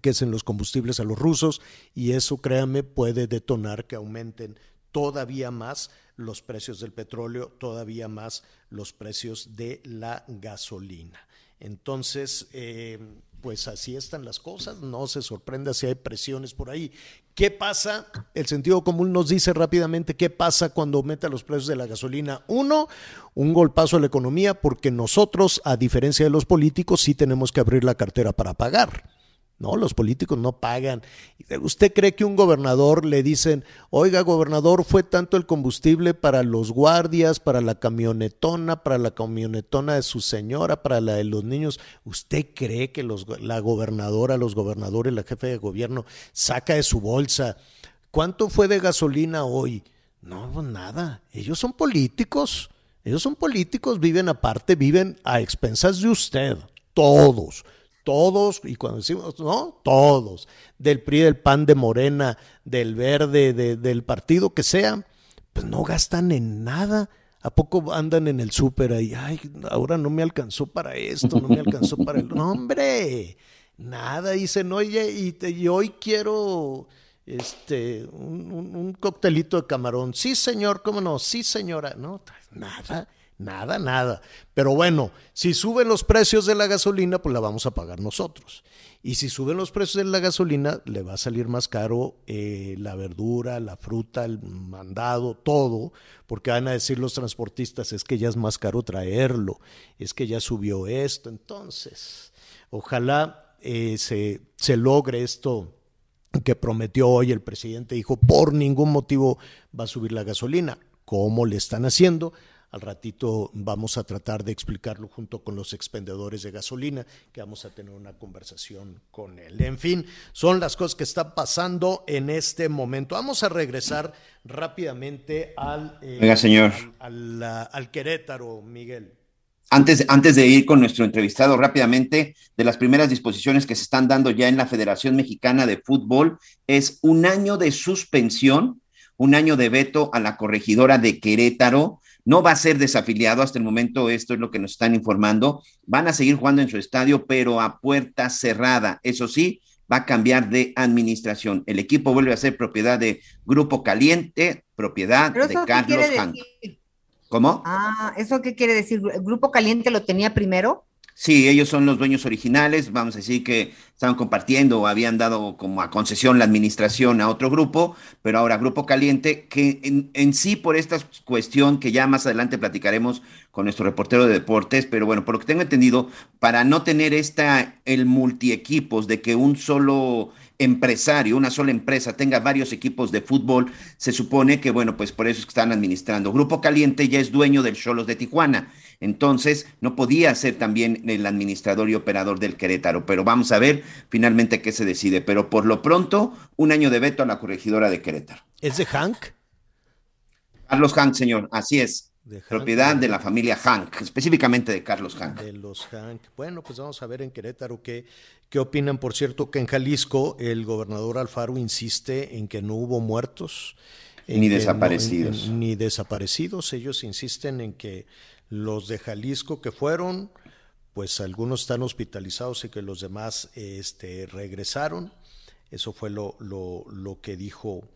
Speaker 1: que es en los combustibles a los rusos, y eso, créanme, puede detonar que aumenten todavía más los precios del petróleo, todavía más los precios de la gasolina. Entonces, eh, pues así están las cosas, no se sorprenda si hay presiones por ahí. ¿Qué pasa? El sentido común nos dice rápidamente qué pasa cuando aumenta los precios de la gasolina. Uno, un golpazo a la economía porque nosotros, a diferencia de los políticos, sí tenemos que abrir la cartera para pagar. No, los políticos no pagan. ¿Usted cree que un gobernador le dicen, oiga, gobernador, fue tanto el combustible para los guardias, para la camionetona, para la camionetona de su señora, para la de los niños? ¿Usted cree que los, la gobernadora, los gobernadores, la jefe de gobierno saca de su bolsa? ¿Cuánto fue de gasolina hoy? No, pues nada. Ellos son políticos. Ellos son políticos, viven aparte, viven a expensas de usted. Todos todos, y cuando decimos, no, todos, del PRI, del PAN, de Morena, del Verde, del partido que sea, pues no gastan en nada. ¿A poco andan en el súper ahí? Ay, ahora no me alcanzó para esto, no me alcanzó para el... No, hombre, nada. Dicen, oye, y, y hoy quiero este, un, un, un, coctelito de camarón. Sí, señor, ¿cómo no? Sí, señora. No, nada. Nada, nada. Pero bueno, si suben los precios de la gasolina, pues la vamos a pagar nosotros. Y si suben los precios de la gasolina, le va a salir más caro eh, la verdura, la fruta, el mandado, todo, porque van a decir los transportistas, es que ya es más caro traerlo, es que ya subió esto. Entonces, ojalá eh, se, se logre esto que prometió hoy el presidente, dijo, por ningún motivo va a subir la gasolina. ¿Cómo le están haciendo? Al ratito vamos a tratar de explicarlo junto con los expendedores de gasolina, que vamos a tener una conversación con él. En fin, son las cosas que están pasando en este momento. Vamos a regresar rápidamente al,
Speaker 5: eh, señor.
Speaker 1: al, al Querétaro, Miguel.
Speaker 5: Antes, antes, de ir con nuestro entrevistado rápidamente, de las primeras disposiciones que se están dando ya en la Federación Mexicana de Fútbol, es un año de suspensión, un año de veto a la corregidora de Querétaro no va a ser desafiliado hasta el momento, esto es lo que nos están informando. Van a seguir jugando en su estadio, pero a puerta cerrada. Eso sí, va a cambiar de administración. El equipo vuelve a ser propiedad de Grupo Caliente, propiedad de Carlos Hank. ¿Cómo?
Speaker 4: Ah, ¿eso qué quiere decir? ¿Grupo Caliente lo tenía primero?
Speaker 5: Sí, ellos son los dueños originales, vamos a decir que estaban compartiendo o habían dado como a concesión la administración a otro grupo, pero ahora Grupo Caliente, que en, sí por esta cuestión que ya más adelante platicaremos con nuestro reportero de deportes, pero bueno, por lo que tengo entendido, para no tener esta, el multiequipos de que un solo empresario, una sola empresa tenga varios equipos de fútbol, se supone que, bueno, pues por eso es que están administrando. Grupo Caliente ya es dueño del Cholos de Tijuana entonces, no podía ser también el administrador y operador del Querétaro, pero vamos a ver finalmente qué se decide. Pero por lo pronto, un año de veto a la corregidora de Querétaro.
Speaker 1: ¿Es de Hank?
Speaker 5: Carlos Hank, señor, así es. Propiedad de la familia Hank, específicamente de Carlos Hank.
Speaker 1: De los Hank. Bueno, pues vamos a ver en Querétaro qué, qué opinan. Por cierto, que en Jalisco el gobernador Alfaro insiste en que no hubo muertos.
Speaker 5: Ni desaparecidos.
Speaker 1: ni desaparecidos. Ellos insisten en que los de Jalisco que fueron, pues algunos están hospitalizados y que los demás este, regresaron. Eso fue lo, lo, lo que dijo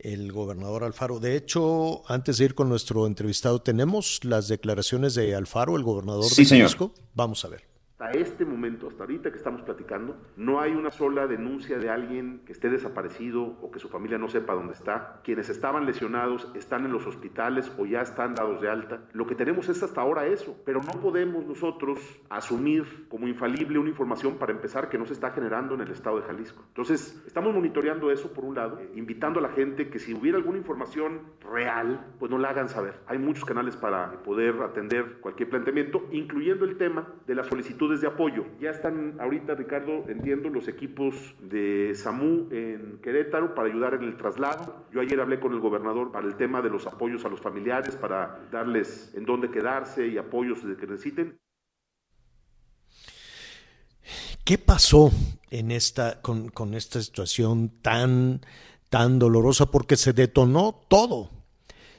Speaker 1: el gobernador Alfaro. De hecho, antes de ir con nuestro entrevistado, tenemos las declaraciones de Alfaro, el gobernador de Jalisco. Vamos a ver
Speaker 10: hasta este momento, hasta ahorita que estamos platicando, no hay una sola denuncia de alguien que esté desaparecido o que su familia no sepa dónde está. Quienes estaban lesionados están en los hospitales o ya están dados de alta. Lo que tenemos es hasta ahora eso, pero no podemos nosotros asumir como infalible una información para empezar que no se está generando en el estado de Jalisco. Entonces, estamos monitoreando eso por un lado, invitando a la gente que si hubiera alguna información real, pues no la hagan saber. Hay muchos canales para poder atender cualquier planteamiento, incluyendo el tema de la solicitud de apoyo. Ya están ahorita, Ricardo, entiendo, los equipos de SAMU en Querétaro para ayudar en el traslado. Yo ayer hablé con el gobernador para el tema de los apoyos a los familiares, para darles en dónde quedarse y apoyos de que necesiten.
Speaker 1: ¿Qué pasó en esta, con, con esta situación tan, tan dolorosa? Porque se detonó todo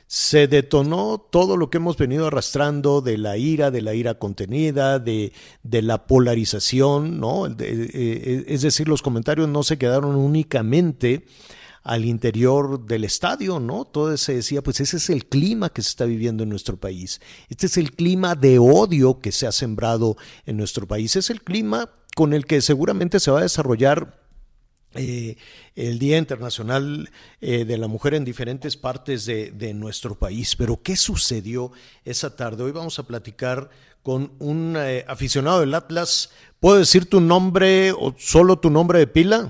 Speaker 1: se detonó todo lo que hemos venido arrastrando de la ira, de la ira contenida, de, de la polarización, ¿no? Eh, es decir, los comentarios no se quedaron únicamente al interior del estadio, ¿no? Todo se decía, pues ese es el clima que se está viviendo en nuestro país. Este es el clima de odio que se ha sembrado en nuestro país. Es el clima con el que seguramente se va a desarrollar eh, el Día Internacional eh, de la Mujer en diferentes partes de, nuestro país. Pero ¿qué sucedió esa tarde? Hoy vamos a platicar con un eh, aficionado del Atlas. ¿Puedo decir tu nombre o solo tu nombre de pila?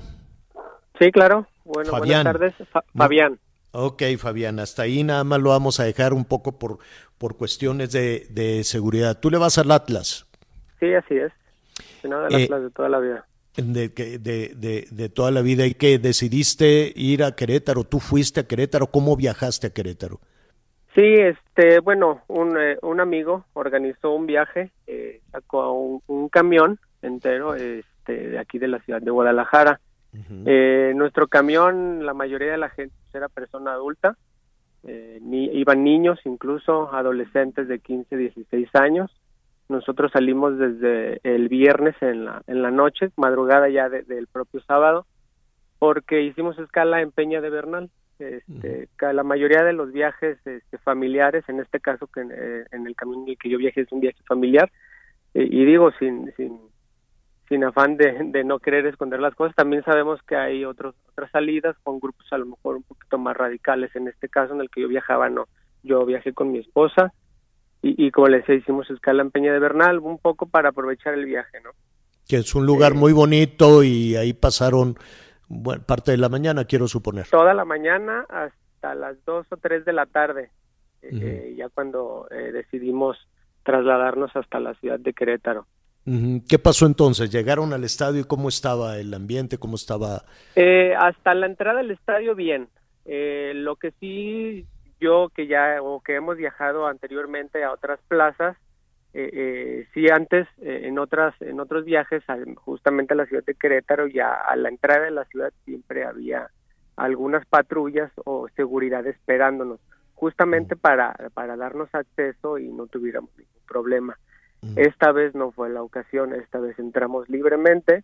Speaker 11: Sí, claro. Bueno, buenas tardes. Fabián.
Speaker 1: Ok, Fabián, hasta ahí nada más lo vamos a dejar un poco por, por cuestiones de, de seguridad. ¿Tú le vas al Atlas?
Speaker 11: Sí, así es. del Atlas de toda la vida
Speaker 1: de, de, de, toda la vida y que decidiste ir a Querétaro, tú fuiste a Querétaro, ¿cómo viajaste a Querétaro?
Speaker 11: Sí, este, bueno, un, eh, un amigo organizó un viaje, eh, sacó un, un, camión entero este, de aquí de la ciudad de Guadalajara. eh, nuestro camión, la mayoría de la gente era persona adulta, eh, ni, iban niños, incluso adolescentes de 15, 16 años. Nosotros salimos desde el viernes en la, en la noche, madrugada ya del propio sábado, porque hicimos escala en Peña de Bernal. Este, La mayoría de los viajes este, familiares, en este caso que eh, en el camino en el que yo viajé es un viaje familiar, eh, y digo sin, sin, sin afán de, de, no querer esconder las cosas, también sabemos que hay otros, otras salidas con grupos a lo mejor un poquito más radicales. En este caso en el que yo viajaba, no, yo viajé con mi esposa, y, como les decía, hicimos escala en Peña de Bernal, un poco para aprovechar el viaje, ¿no?
Speaker 1: Que es un lugar muy bonito y ahí pasaron parte de la mañana, quiero suponer.
Speaker 11: Toda la mañana hasta las 2 o 3 de la tarde. eh, ya cuando eh, decidimos trasladarnos hasta la ciudad de Querétaro.
Speaker 1: ¿Qué pasó entonces? ¿Llegaron al estadio y cómo estaba el ambiente? ¿Cómo estaba?
Speaker 11: Eh, hasta la entrada del estadio, bien. lo que sí, yo que ya, o que hemos viajado anteriormente a otras plazas, eh, sí antes en otras en otros viajes justamente a la ciudad de Querétaro ya a la entrada de la ciudad siempre había algunas patrullas o seguridad esperándonos justamente para, para darnos acceso y no tuviéramos ningún problema. Esta vez no fue la ocasión, esta vez entramos libremente.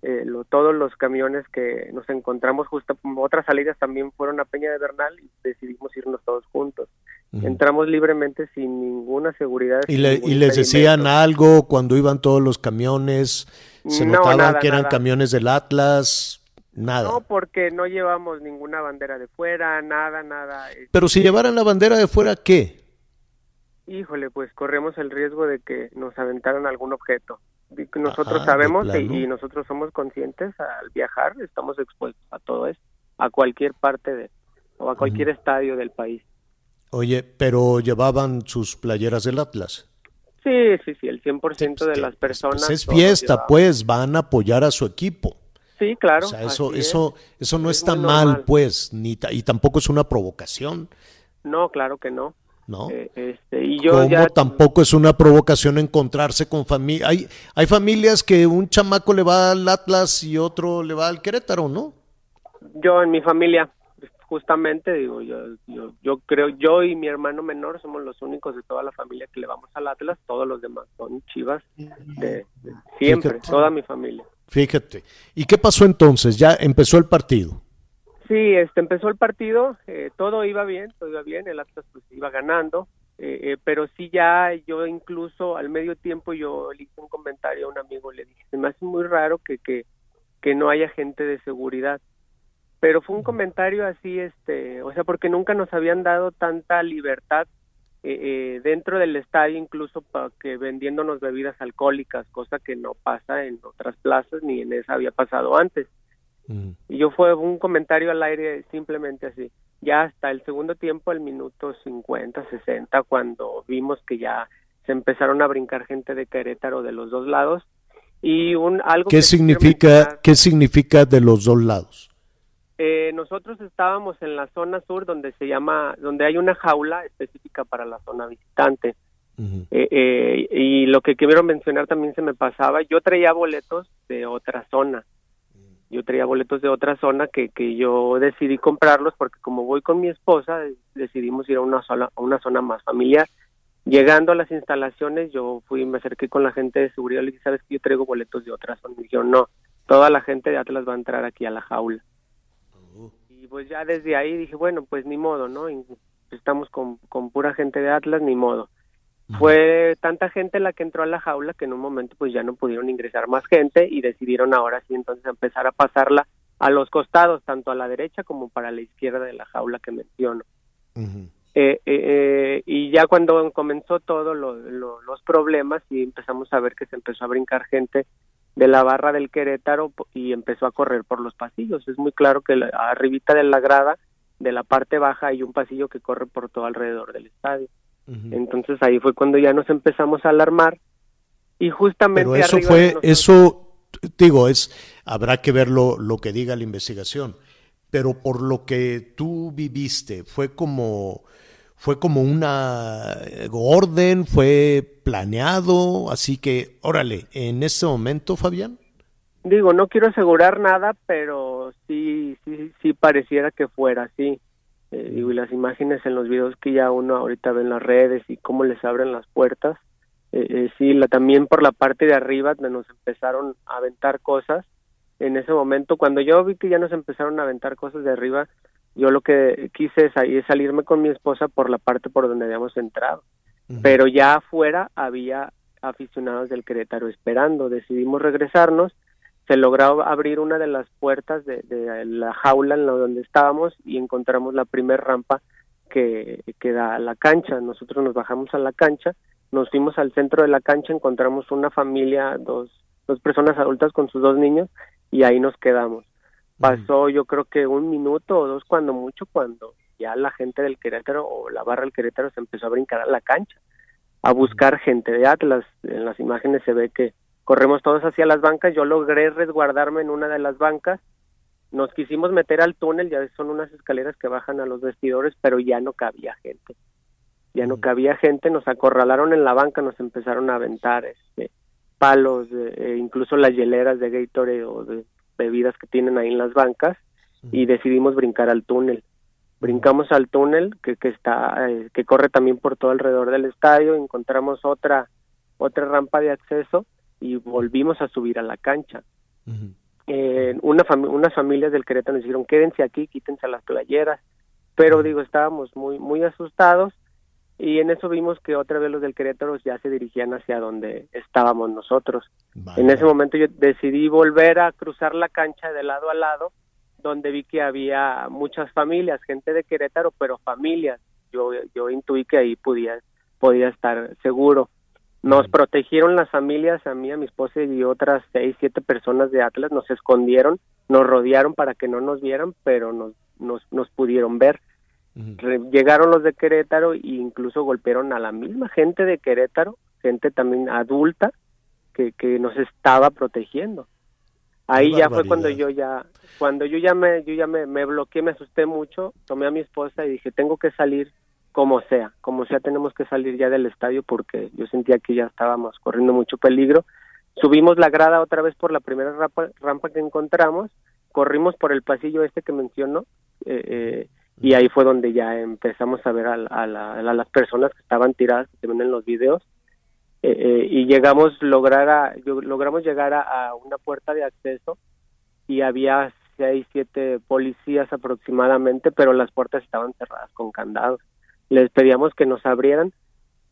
Speaker 11: Eh, lo, todos los camiones que nos encontramos, justo otras salidas también fueron a Peña de Bernal y decidimos irnos todos juntos. Entramos libremente sin ninguna seguridad.
Speaker 1: ¿Y, les decían algo cuando iban todos los camiones? ¿Se notaban que eran camiones del Atlas? Nada.
Speaker 11: No, porque no llevamos ninguna bandera de fuera, nada, nada.
Speaker 1: Pero si llevaran la bandera de fuera, ¿qué?
Speaker 11: Híjole, pues corremos el riesgo de que nos aventaran algún objeto. Nosotros sabemos y, nosotros somos conscientes al viajar, estamos expuestos a todo eso, a cualquier parte de, o a cualquier estadio del país.
Speaker 1: Oye, pero llevaban sus playeras del Atlas.
Speaker 11: Sí, sí, sí, el 100% de las personas.
Speaker 1: Pues es fiesta, pues van a apoyar a su equipo.
Speaker 11: Sí, claro.
Speaker 1: O sea, eso, eso, eso no está mal, pues, ni y tampoco es una provocación.
Speaker 11: No, claro que no.
Speaker 1: ¿No?
Speaker 11: Eh, este, y yo ya...
Speaker 1: tampoco es una provocación encontrarse con familia. Hay, hay familias que un chamaco le va al Atlas y otro le va al Querétaro, ¿no?
Speaker 11: Yo en mi familia, justamente, digo, yo, yo, yo creo, yo y mi hermano menor somos los únicos de toda la familia que le vamos al Atlas, todos los demás son chivas de, siempre, toda mi familia.
Speaker 1: Fíjate. ¿Y qué pasó entonces? Ya empezó el partido.
Speaker 11: Sí, este empezó el partido, eh, todo iba bien, todo iba bien, el Atlas pues iba ganando, eh, eh, pero sí ya yo incluso al medio tiempo yo le hice un comentario a un amigo, le dije, se me hace muy raro que, que, que no haya gente de seguridad, pero fue un comentario así, este, o sea, porque nunca nos habían dado tanta libertad eh, eh, dentro del estadio incluso para que vendiéndonos bebidas alcohólicas, cosa que no pasa en otras plazas ni en esa había pasado antes. Mm. Y yo fue un comentario al aire simplemente así. Ya hasta el segundo tiempo, el minuto 50, 60, cuando vimos que ya se empezaron a brincar gente de Querétaro de los dos lados y un algo
Speaker 1: ¿Qué significa qué significa de los dos lados?
Speaker 11: Eh, nosotros estábamos en la zona sur donde se llama, donde hay una jaula específica para la zona visitante. Eh, eh, y lo que quiero mencionar también se me pasaba, yo traía boletos de otra zona. Yo traía boletos de otra zona que, que yo decidí comprarlos porque como voy con mi esposa, decidimos ir a una, sola, a una zona más familiar. Llegando a las instalaciones, yo fui, me acerqué con la gente de seguridad y le dije, ¿sabes que yo traigo boletos de otra zona? Y dijeron, no, toda la gente de Atlas va a entrar aquí a la jaula pues ya desde ahí dije, bueno, pues ni modo, ¿no? estamos con, con pura gente de Atlas, ni modo. Fue tanta gente la que entró a la jaula que en un momento pues ya no pudieron ingresar más gente y decidieron ahora sí entonces empezar a pasarla a los costados, tanto a la derecha como para la izquierda de la jaula que menciono. Eh, eh, eh, y ya cuando comenzó todo los problemas y empezamos a ver que se empezó a brincar gente de la barra del Querétaro y empezó a correr por los pasillos. Es muy claro que arribita de la grada, de la parte baja, hay un pasillo que corre por todo alrededor del estadio. Entonces ahí fue cuando ya nos empezamos a alarmar y justamente...
Speaker 1: Pero eso fue, eso, digo, es, habrá que ver lo, lo que diga la investigación, pero por lo que tú viviste, fue como fue como una eh, orden, fue planeado, así que, órale, en este momento, Fabián.
Speaker 11: Digo, no quiero asegurar nada, pero sí, sí, sí pareciera que fuera así. Eh, digo, y las imágenes en los videos que ya uno ahorita ve en las redes y cómo les abren las puertas, eh, eh sí, la, también por la parte de arriba donde nos empezaron a aventar cosas, en ese momento, cuando yo vi que ya nos empezaron a aventar cosas de arriba, yo lo que quise es, es salirme con mi esposa por la parte por donde habíamos entrado. Pero ya afuera había aficionados del Querétaro esperando. Decidimos regresarnos. Se logró abrir una de las puertas de, la jaula en la donde estábamos y encontramos la primera rampa que, que da a la cancha. Nosotros nos bajamos a la cancha, nos fuimos al centro de la cancha, encontramos una familia, dos, dos personas adultas con sus dos niños y ahí nos quedamos. Pasó yo creo que un minuto o dos cuando mucho cuando ya la gente del Querétaro o la barra del Querétaro se empezó a brincar a la cancha, a buscar gente de Atlas. En las imágenes se ve que corremos todos hacia las bancas, yo logré resguardarme en una de las bancas, nos quisimos meter al túnel, ya son unas escaleras que bajan a los vestidores, pero ya no cabía gente. Ya no cabía gente, nos acorralaron en la banca, nos empezaron a aventar este, palos, eh, incluso las hieleras de Gatorade o de bebidas que tienen ahí en las bancas y decidimos brincar al túnel. Brincamos al túnel que, que está eh, que corre también por todo alrededor del estadio, encontramos otra otra rampa de acceso y volvimos a subir a la cancha. eh, una unas familias del Querétaro nos dijeron quédense aquí, quítense las playeras, pero digo estábamos muy muy asustados y en eso vimos que otra vez los del Querétaro ya se dirigían hacia donde estábamos nosotros. En ese momento yo decidí volver a cruzar la cancha de lado a lado, donde vi que había muchas familias, gente de Querétaro, pero familias. Yo, yo intuí que ahí podía, podía estar seguro. Nos protegieron las familias, a mí, a mi esposa y otras seis, siete personas de Atlas, nos escondieron, nos rodearon para que no nos vieran, pero nos, nos, nos pudieron ver. Llegaron los de Querétaro e incluso golpearon a la misma gente de Querétaro, gente también adulta que, que nos estaba protegiendo. Ahí ya fue cuando yo ya cuando yo ya me yo ya me, me bloqueé, me asusté mucho, tomé a mi esposa y dije, "Tengo que salir como sea, como sea tenemos que salir ya del estadio porque yo sentía que ya estábamos corriendo mucho peligro." Subimos la grada otra vez por la primera rampa, rampa que encontramos, corrimos por el pasillo este que mencionó eh, eh, y ahí fue donde ya empezamos a ver a, a, la, a, las personas que estaban tiradas que se ven en los videos. Eh, eh, y llegamos lograr a, logramos llegar a, a, una puerta de acceso y había seis siete policías aproximadamente pero las puertas estaban cerradas con candados les pedíamos que nos abrieran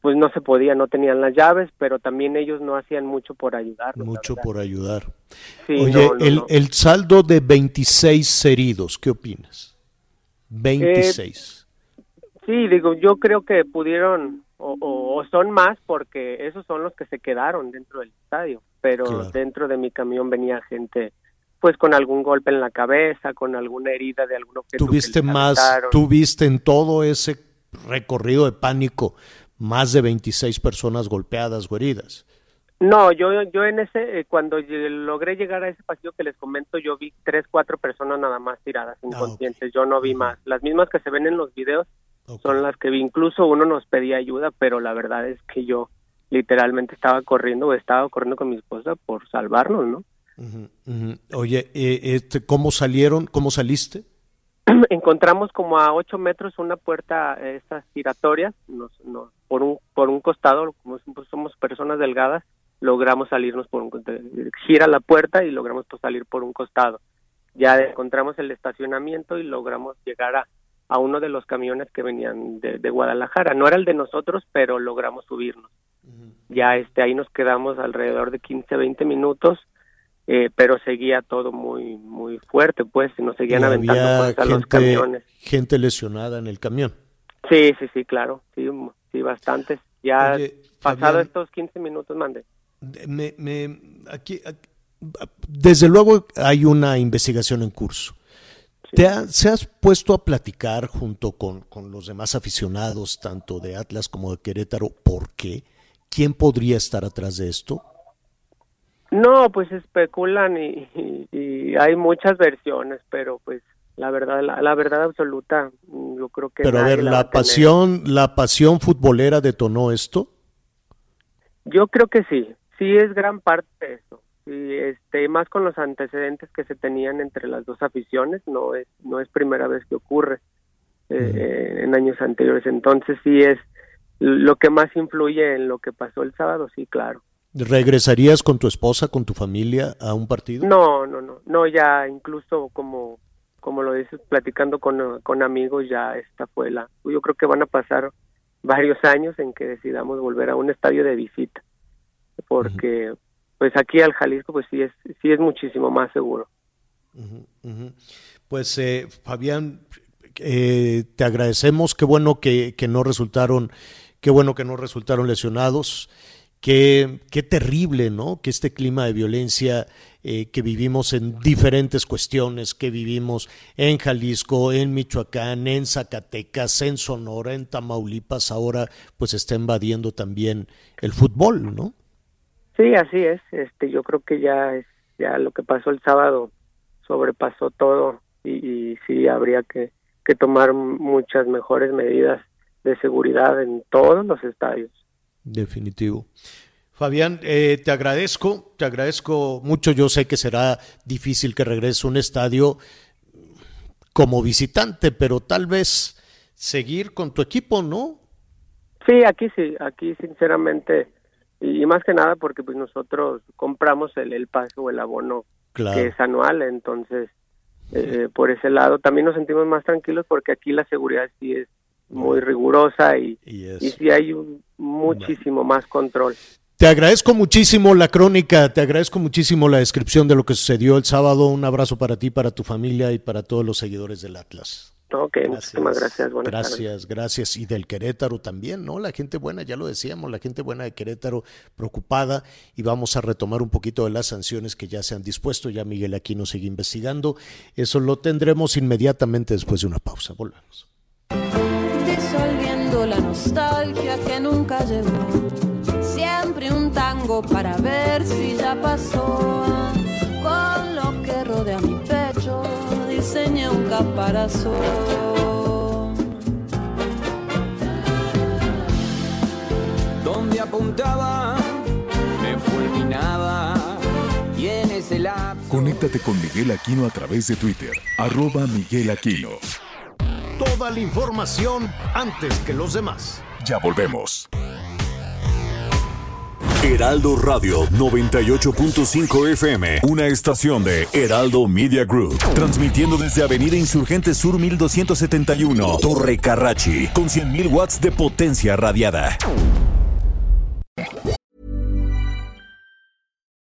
Speaker 11: pues no se podía, no tenían las llaves, pero también ellos no hacían mucho por ayudarnos.
Speaker 1: Mucho por ayudar. Sí, Oye, no, no, el, no. el saldo de 26 heridos, ¿qué opinas? 26.
Speaker 11: Eh, sí, digo, yo creo que pudieron, o, o, o, son más, porque esos son los que se quedaron dentro del estadio, pero claro. dentro de mi camión venía gente pues con algún golpe en la cabeza, con alguna herida de algún objeto.
Speaker 1: ¿Tuviste más, tuviste en todo ese recorrido de pánico más de 26 personas golpeadas o heridas?
Speaker 11: No, yo, yo en ese, eh, cuando logré llegar a ese pasillo que les comento, yo vi tres, cuatro personas nada más tiradas, inconscientes, ah, okay. yo no vi más. Las mismas que se ven en los videos okay. son las que vi, incluso uno nos pedía ayuda, pero la verdad es que yo literalmente estaba corriendo o estaba corriendo con mi esposa por salvarnos, ¿no?
Speaker 1: Uh -huh, uh -huh. Oye, eh, este, ¿cómo salieron? ¿Cómo saliste?
Speaker 11: encontramos como a ocho metros una puerta estas giratorias nos, nos, por un por un costado como somos personas delgadas logramos salirnos por un gira la puerta y logramos pues, salir por un costado. Ya encontramos el estacionamiento y logramos llegar a, a uno de los camiones que venían de, de, Guadalajara. No era el de nosotros pero logramos subirnos. Uh -huh. ya este ahí nos quedamos alrededor de 15 20 minutos eh, pero seguía todo muy muy fuerte, pues, y nos seguían y aventando
Speaker 1: gente,
Speaker 11: los camiones.
Speaker 1: Gente lesionada en el camión.
Speaker 11: Sí, sí, sí, claro, sí, sí, bastantes. Ya Oye, pasado Fabián, estos 15 minutos, mande.
Speaker 1: Me, me, aquí, aquí, desde luego hay una investigación en curso. Sí. ¿Te ha, ¿Se has puesto a platicar junto con, con los demás aficionados, tanto de Atlas como de Querétaro, por qué? ¿Quién podría estar atrás de esto?
Speaker 11: No, pues especulan y, y, y, hay muchas versiones, pero pues la verdad, la, la, verdad absoluta, yo creo que.
Speaker 1: Pero a ver, la, la pasión, la pasión futbolera detonó esto.
Speaker 11: Yo creo que sí, sí es gran parte de eso. Y este, más con los antecedentes que se tenían entre las dos aficiones, no es, no es primera vez que ocurre eh, -huh. en años anteriores. Entonces sí es lo que más influye en lo que pasó el sábado, sí, claro.
Speaker 1: ¿Regresarías con tu esposa, con tu familia a un partido?
Speaker 11: No, no, no, no, ya incluso como, como lo dices, platicando con, con amigos, ya esta fue la, yo creo que van a pasar varios años en que decidamos volver a un estadio de visita, porque uh -huh. pues aquí al Jalisco pues sí es, sí es muchísimo más seguro.
Speaker 1: Uh -huh, uh -huh. Pues eh, Fabián, eh, te agradecemos, qué bueno que, que no resultaron, qué bueno que no resultaron lesionados Qué, qué terrible, ¿no? Que este clima de violencia eh, que vivimos en diferentes cuestiones, que vivimos en Jalisco, en Michoacán, en Zacatecas, en Sonora, en Tamaulipas, ahora pues está invadiendo también el fútbol, ¿no?
Speaker 11: Sí, así es. Este, yo creo que ya es ya lo que pasó el sábado sobrepasó todo y, y sí habría que, que tomar muchas mejores medidas de seguridad en todos los estadios.
Speaker 1: Definitivo. Fabián, eh, te agradezco, te agradezco mucho. Yo sé que será difícil que regrese a un estadio como visitante, pero tal vez seguir con tu equipo, ¿no?
Speaker 11: Sí, aquí sí, aquí sinceramente, y más que nada porque pues nosotros compramos el, el pase o el abono
Speaker 1: Claro.
Speaker 11: que es anual, entonces eh, por ese lado también nos sentimos más tranquilos porque aquí la seguridad sí es muy rigurosa y,
Speaker 1: Y
Speaker 11: y sí hay un muchísimo más control.
Speaker 1: Te agradezco muchísimo la crónica, te agradezco muchísimo la descripción de lo que sucedió el sábado. Un abrazo para ti, para tu familia y para todos los seguidores del Atlas.
Speaker 11: Ok, muchísimas gracias. Buenas tardes.
Speaker 1: Gracias, gracias. Y del Querétaro también, ¿no? La gente buena, ya lo decíamos, la gente buena de Querétaro preocupada y vamos a retomar un poquito de las sanciones que ya se han dispuesto. Ya Miguel aquí nos sigue investigando. Eso lo tendremos inmediatamente después de una pausa. Volvemos.
Speaker 3: La nostalgia que nunca llegó. Siempre un tango para ver si ya pasó. Con lo que rodea mi pecho, diseñé un caparazón.
Speaker 7: Donde apuntaba, me fulminaba. Y en ese lapso.
Speaker 2: Conéctate con Miguel Aquino a través de Twitter, arroba Miguel Aquino.
Speaker 8: Toda la información antes que los demás.
Speaker 2: Ya volvemos.
Speaker 9: Heraldo Radio 98.5 FM, una estación de Heraldo Media Group, transmitiendo desde Avenida Insurgente Sur 1271, Torre Carrachi, con 100.000 watts de potencia radiada.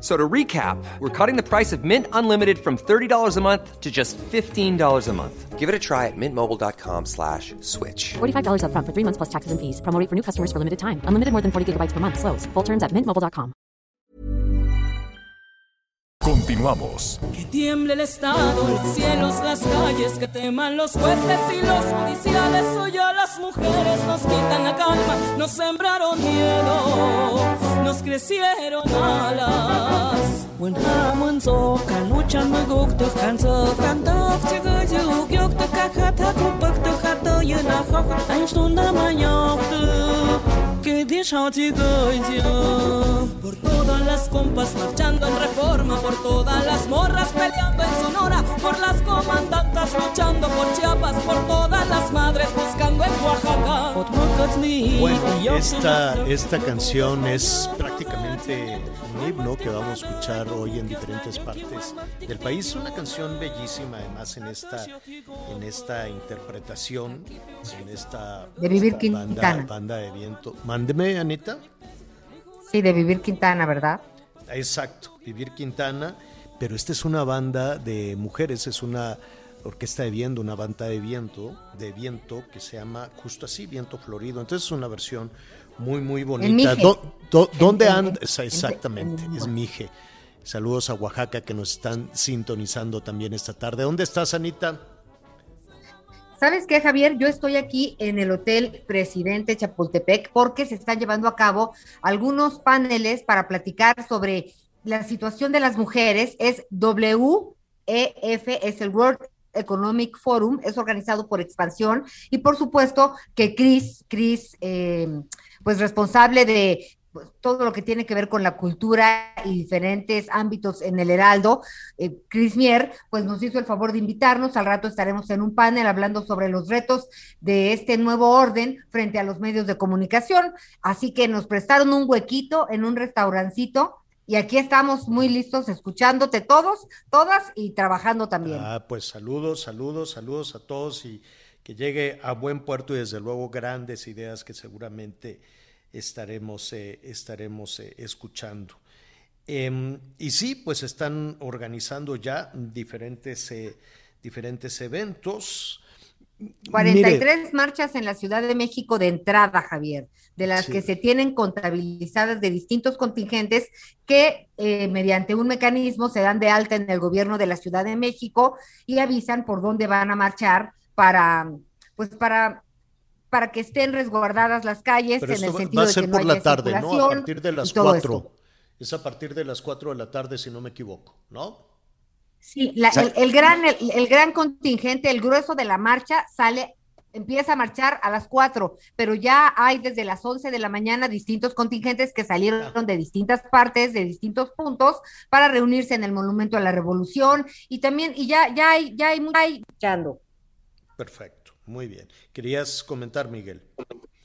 Speaker 12: F- So to recap, we're cutting the price of Mint Unlimited from $30 a month to just $15 a month. Give it a try at mintmobile.com slash switch.
Speaker 13: $45 upfront for three months plus taxes and fees. Promo for new customers for limited time. Unlimited more than 40 gigabytes per month. Slows. Full terms at mintmobile.com.
Speaker 2: Continuamos.
Speaker 14: Que tiemble el Estado, los cielos, las calles, que teman los jueces y los judiciales. Hoy a las mujeres nos quitan la calma, nos sembraron miedo, nos crecieron alas. When hamun so kanuchan maguk to kanso kanto tsigazu gyok to kakata kupak to kato yena hok stunda manyok que Por todas las compas marchando en reforma, por todas las morras peleando en Sonora, por las comandantas luchando por Chiapas, por todas las madres buscando en Oaxaca.
Speaker 1: Bueno, esta, esta canción es prácticamente un himno que vamos a escuchar hoy en diferentes partes del país. Una canción bellísima, además, en esta, en esta interpretación, en esta,
Speaker 4: De Vivir
Speaker 1: esta banda de viento. Mándeme, Anita.
Speaker 4: Sí, de Vivir Quintana, ¿verdad?
Speaker 1: Exacto, Vivir Quintana, pero esta es una banda de mujeres, es una orquesta de viento, una banda de viento, de viento que se llama justo así, Viento Florido. Entonces es una versión muy, muy bonita.
Speaker 4: Mije.
Speaker 1: Do- do- ¿Dónde anda?
Speaker 4: en-
Speaker 1: Exactamente,
Speaker 4: en-
Speaker 1: es Mije. Saludos a Oaxaca que nos están sintonizando también esta tarde. ¿Dónde estás, Anita?
Speaker 4: ¿Sabes qué, Javier? Yo estoy aquí en el Hotel Presidente Chapultepec porque se están llevando a cabo algunos paneles para platicar sobre la situación de las mujeres. Es WEF, es el World Economic Forum, es organizado por Expansión y por supuesto que Cris, Cris, eh, pues responsable de todo lo que tiene que ver con la cultura y diferentes ámbitos en el Heraldo, eh, Chris Mier, pues nos hizo el favor de invitarnos. Al rato estaremos en un panel hablando sobre los retos de este nuevo orden frente a los medios de comunicación. Así que nos prestaron un huequito en un restaurancito y aquí estamos muy listos escuchándote todos, todas y trabajando también.
Speaker 1: Ah, pues saludos, saludos, saludos a todos y que llegue a buen puerto y desde luego grandes ideas que seguramente estaremos, eh, estaremos eh, escuchando. Em, y sí, pues están organizando ya diferentes, eh, diferentes eventos.
Speaker 4: 43 marchas en la Ciudad de México de entrada, Javier, de las que se tienen contabilizadas de distintos contingentes que eh, mediante un mecanismo se dan de alta en el gobierno de la Ciudad de México y avisan por dónde van a marchar para, pues para para que estén resguardadas las calles en el sentido
Speaker 1: va a ser
Speaker 4: de que no
Speaker 1: por la
Speaker 4: haya
Speaker 1: tarde, ¿no? A partir de las
Speaker 4: y todo
Speaker 1: 4.
Speaker 4: esto.
Speaker 1: Es a partir de las 4 de la tarde, si no me equivoco, ¿no?
Speaker 4: Sí, la- el, el gran, el, el gran contingente, el grueso de la marcha sale, empieza a marchar a las 4, pero ya hay desde las 11 de la mañana distintos contingentes que salieron de distintas partes, de distintos puntos, para reunirse en el Monumento a la Revolución y también, y ya, ya hay, ya hay, ya hay.
Speaker 1: Perfecto, muy bien. ¿Querías comentar, Miguel?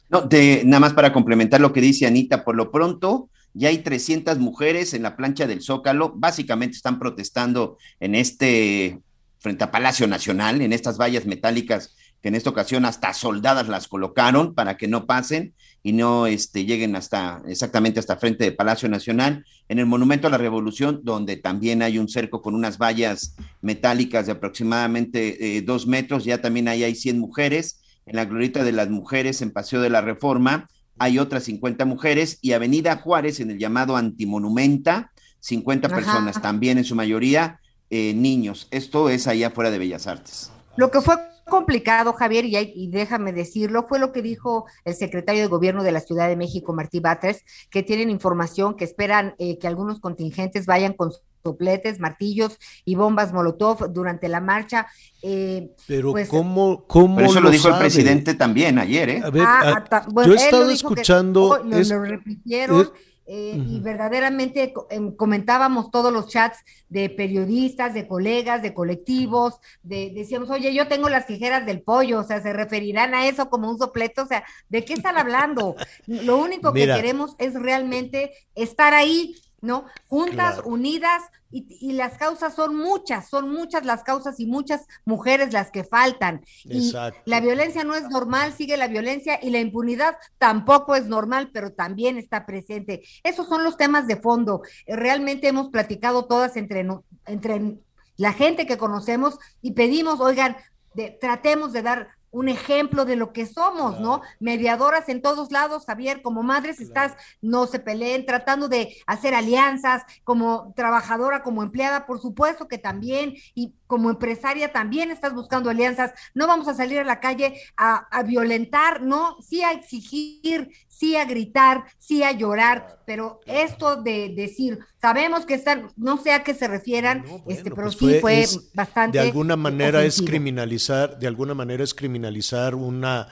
Speaker 5: No, de, nada más para complementar lo que dice Anita, por lo pronto ya hay 300 mujeres en la plancha del Zócalo, básicamente están protestando en este, frente a Palacio Nacional, en estas vallas metálicas que en esta ocasión hasta soldadas las colocaron para que no pasen y no este, lleguen hasta exactamente hasta frente de Palacio Nacional, en el Monumento a la Revolución, donde también hay un cerco con unas vallas metálicas de aproximadamente eh, dos metros, ya también ahí hay 100 mujeres, en la Glorieta de las Mujeres en Paseo de la Reforma hay otras 50 mujeres y Avenida Juárez en el llamado Antimonumenta, 50
Speaker 4: Ajá.
Speaker 5: personas, también en su mayoría eh, niños. Esto es allá afuera de Bellas Artes.
Speaker 4: Lo que fue complicado, Javier, y, hay- y déjame decirlo, fue lo que dijo el secretario de Gobierno de la Ciudad de México, Martí Batres, que tienen información que esperan eh, que algunos contingentes vayan con sopletes, martillos y bombas Molotov durante la marcha. Eh,
Speaker 1: Pero
Speaker 4: pues,
Speaker 1: ¿cómo, cómo
Speaker 5: Pero eso lo dijo el presidente también ayer, ¿eh?
Speaker 1: A ver,
Speaker 4: Ah,
Speaker 1: a-
Speaker 4: ah, bueno,
Speaker 1: yo he
Speaker 4: él lo
Speaker 1: estado
Speaker 4: que-
Speaker 1: escuchando...
Speaker 4: oh, lo,
Speaker 1: es-
Speaker 4: lo repitieron
Speaker 1: es-
Speaker 4: eh, y verdaderamente em, comentábamos todos los chats de periodistas, de colegas, de colectivos, de, decíamos, oye, yo tengo las tijeras del pollo, o sea, se referirán a eso como un soplete, o sea, ¿de qué están hablando? Lo único
Speaker 1: Mira.
Speaker 4: que queremos es realmente estar ahí, ¿no? Juntas,
Speaker 1: Claro.
Speaker 4: unidas, y, y las causas son muchas, son muchas las causas y muchas mujeres las que faltan. Y
Speaker 1: Exacto.
Speaker 4: la violencia no es normal, sigue la violencia y la impunidad tampoco es normal, pero también está presente. Esos son los temas de fondo. Realmente hemos platicado todas entre, entre la gente que conocemos y pedimos, oigan, de- tratemos de dar un ejemplo de lo que somos, ¿no? Mediadoras en todos lados, Javier, como madres estás, no se peleen, tratando de hacer alianzas, como trabajadora, como empleada, por supuesto que también, y como empresaria también estás buscando alianzas. No vamos a salir a la calle a, a violentar, no, sí a exigir, sí a gritar, sí a llorar, pero esto de decir, sabemos que están, no sé a qué se refieran, este, pero
Speaker 1: pues
Speaker 4: sí fue
Speaker 1: es-
Speaker 4: bastante.
Speaker 1: De alguna manera es criminalizar, de alguna manera es criminalizar una,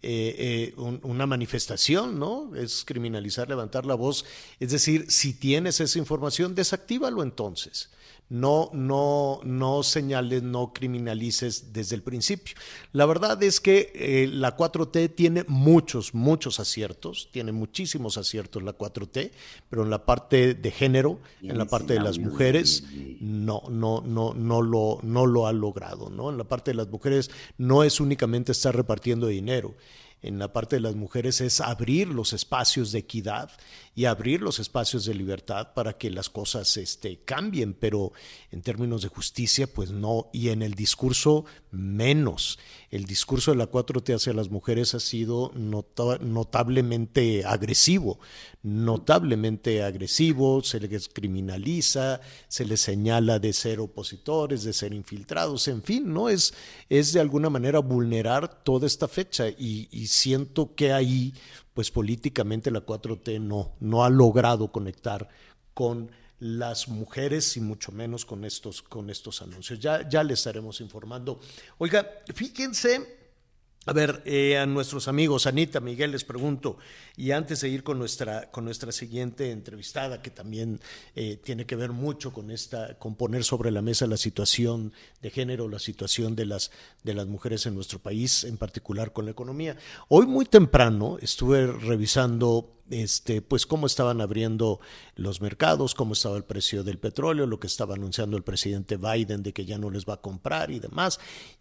Speaker 1: eh, eh, un- una manifestación, ¿no? Es criminalizar, levantar la voz. Es decir, si tienes esa información, desactívalo entonces. No, no, no señales, no criminalices desde el principio. La verdad es que eh, la 4T tiene muchos, muchos aciertos, tiene muchísimos aciertos la 4T, pero en la parte de género, en la parte de las mujeres, no, no, no, no lo, no lo ha logrado, ¿no? En la parte de las mujeres no es únicamente estar repartiendo dinero. En la parte de las mujeres es abrir los espacios de equidad y abrir los espacios de libertad para que las cosas este, cambien, pero en términos de justicia, pues no, y en el discurso menos. El discurso de la 4T hacia las mujeres ha sido nota- notablemente agresivo, notablemente agresivo, se les criminaliza, se les señala de ser opositores, de ser infiltrados, en fin, ¿no? Es, es de alguna manera vulnerar toda esta fecha y, siento que ahí, pues políticamente la 4T no, no ha logrado conectar con las mujeres y mucho menos con estos, con estos anuncios. Ya, ya les estaremos informando. Oiga, fíjense, a ver, eh, a nuestros amigos, Anita, Miguel, les pregunto, y antes de ir con nuestra, con nuestra siguiente entrevistada, que también eh, tiene que ver mucho con esta, con poner sobre la mesa la situación de género, la situación de las, de las mujeres en nuestro país, en particular con la economía. Hoy muy temprano estuve revisando este, pues cómo estaban abriendo los mercados, cómo estaba el precio del petróleo, lo que estaba anunciando el presidente Biden de que ya no les va a comprar y demás.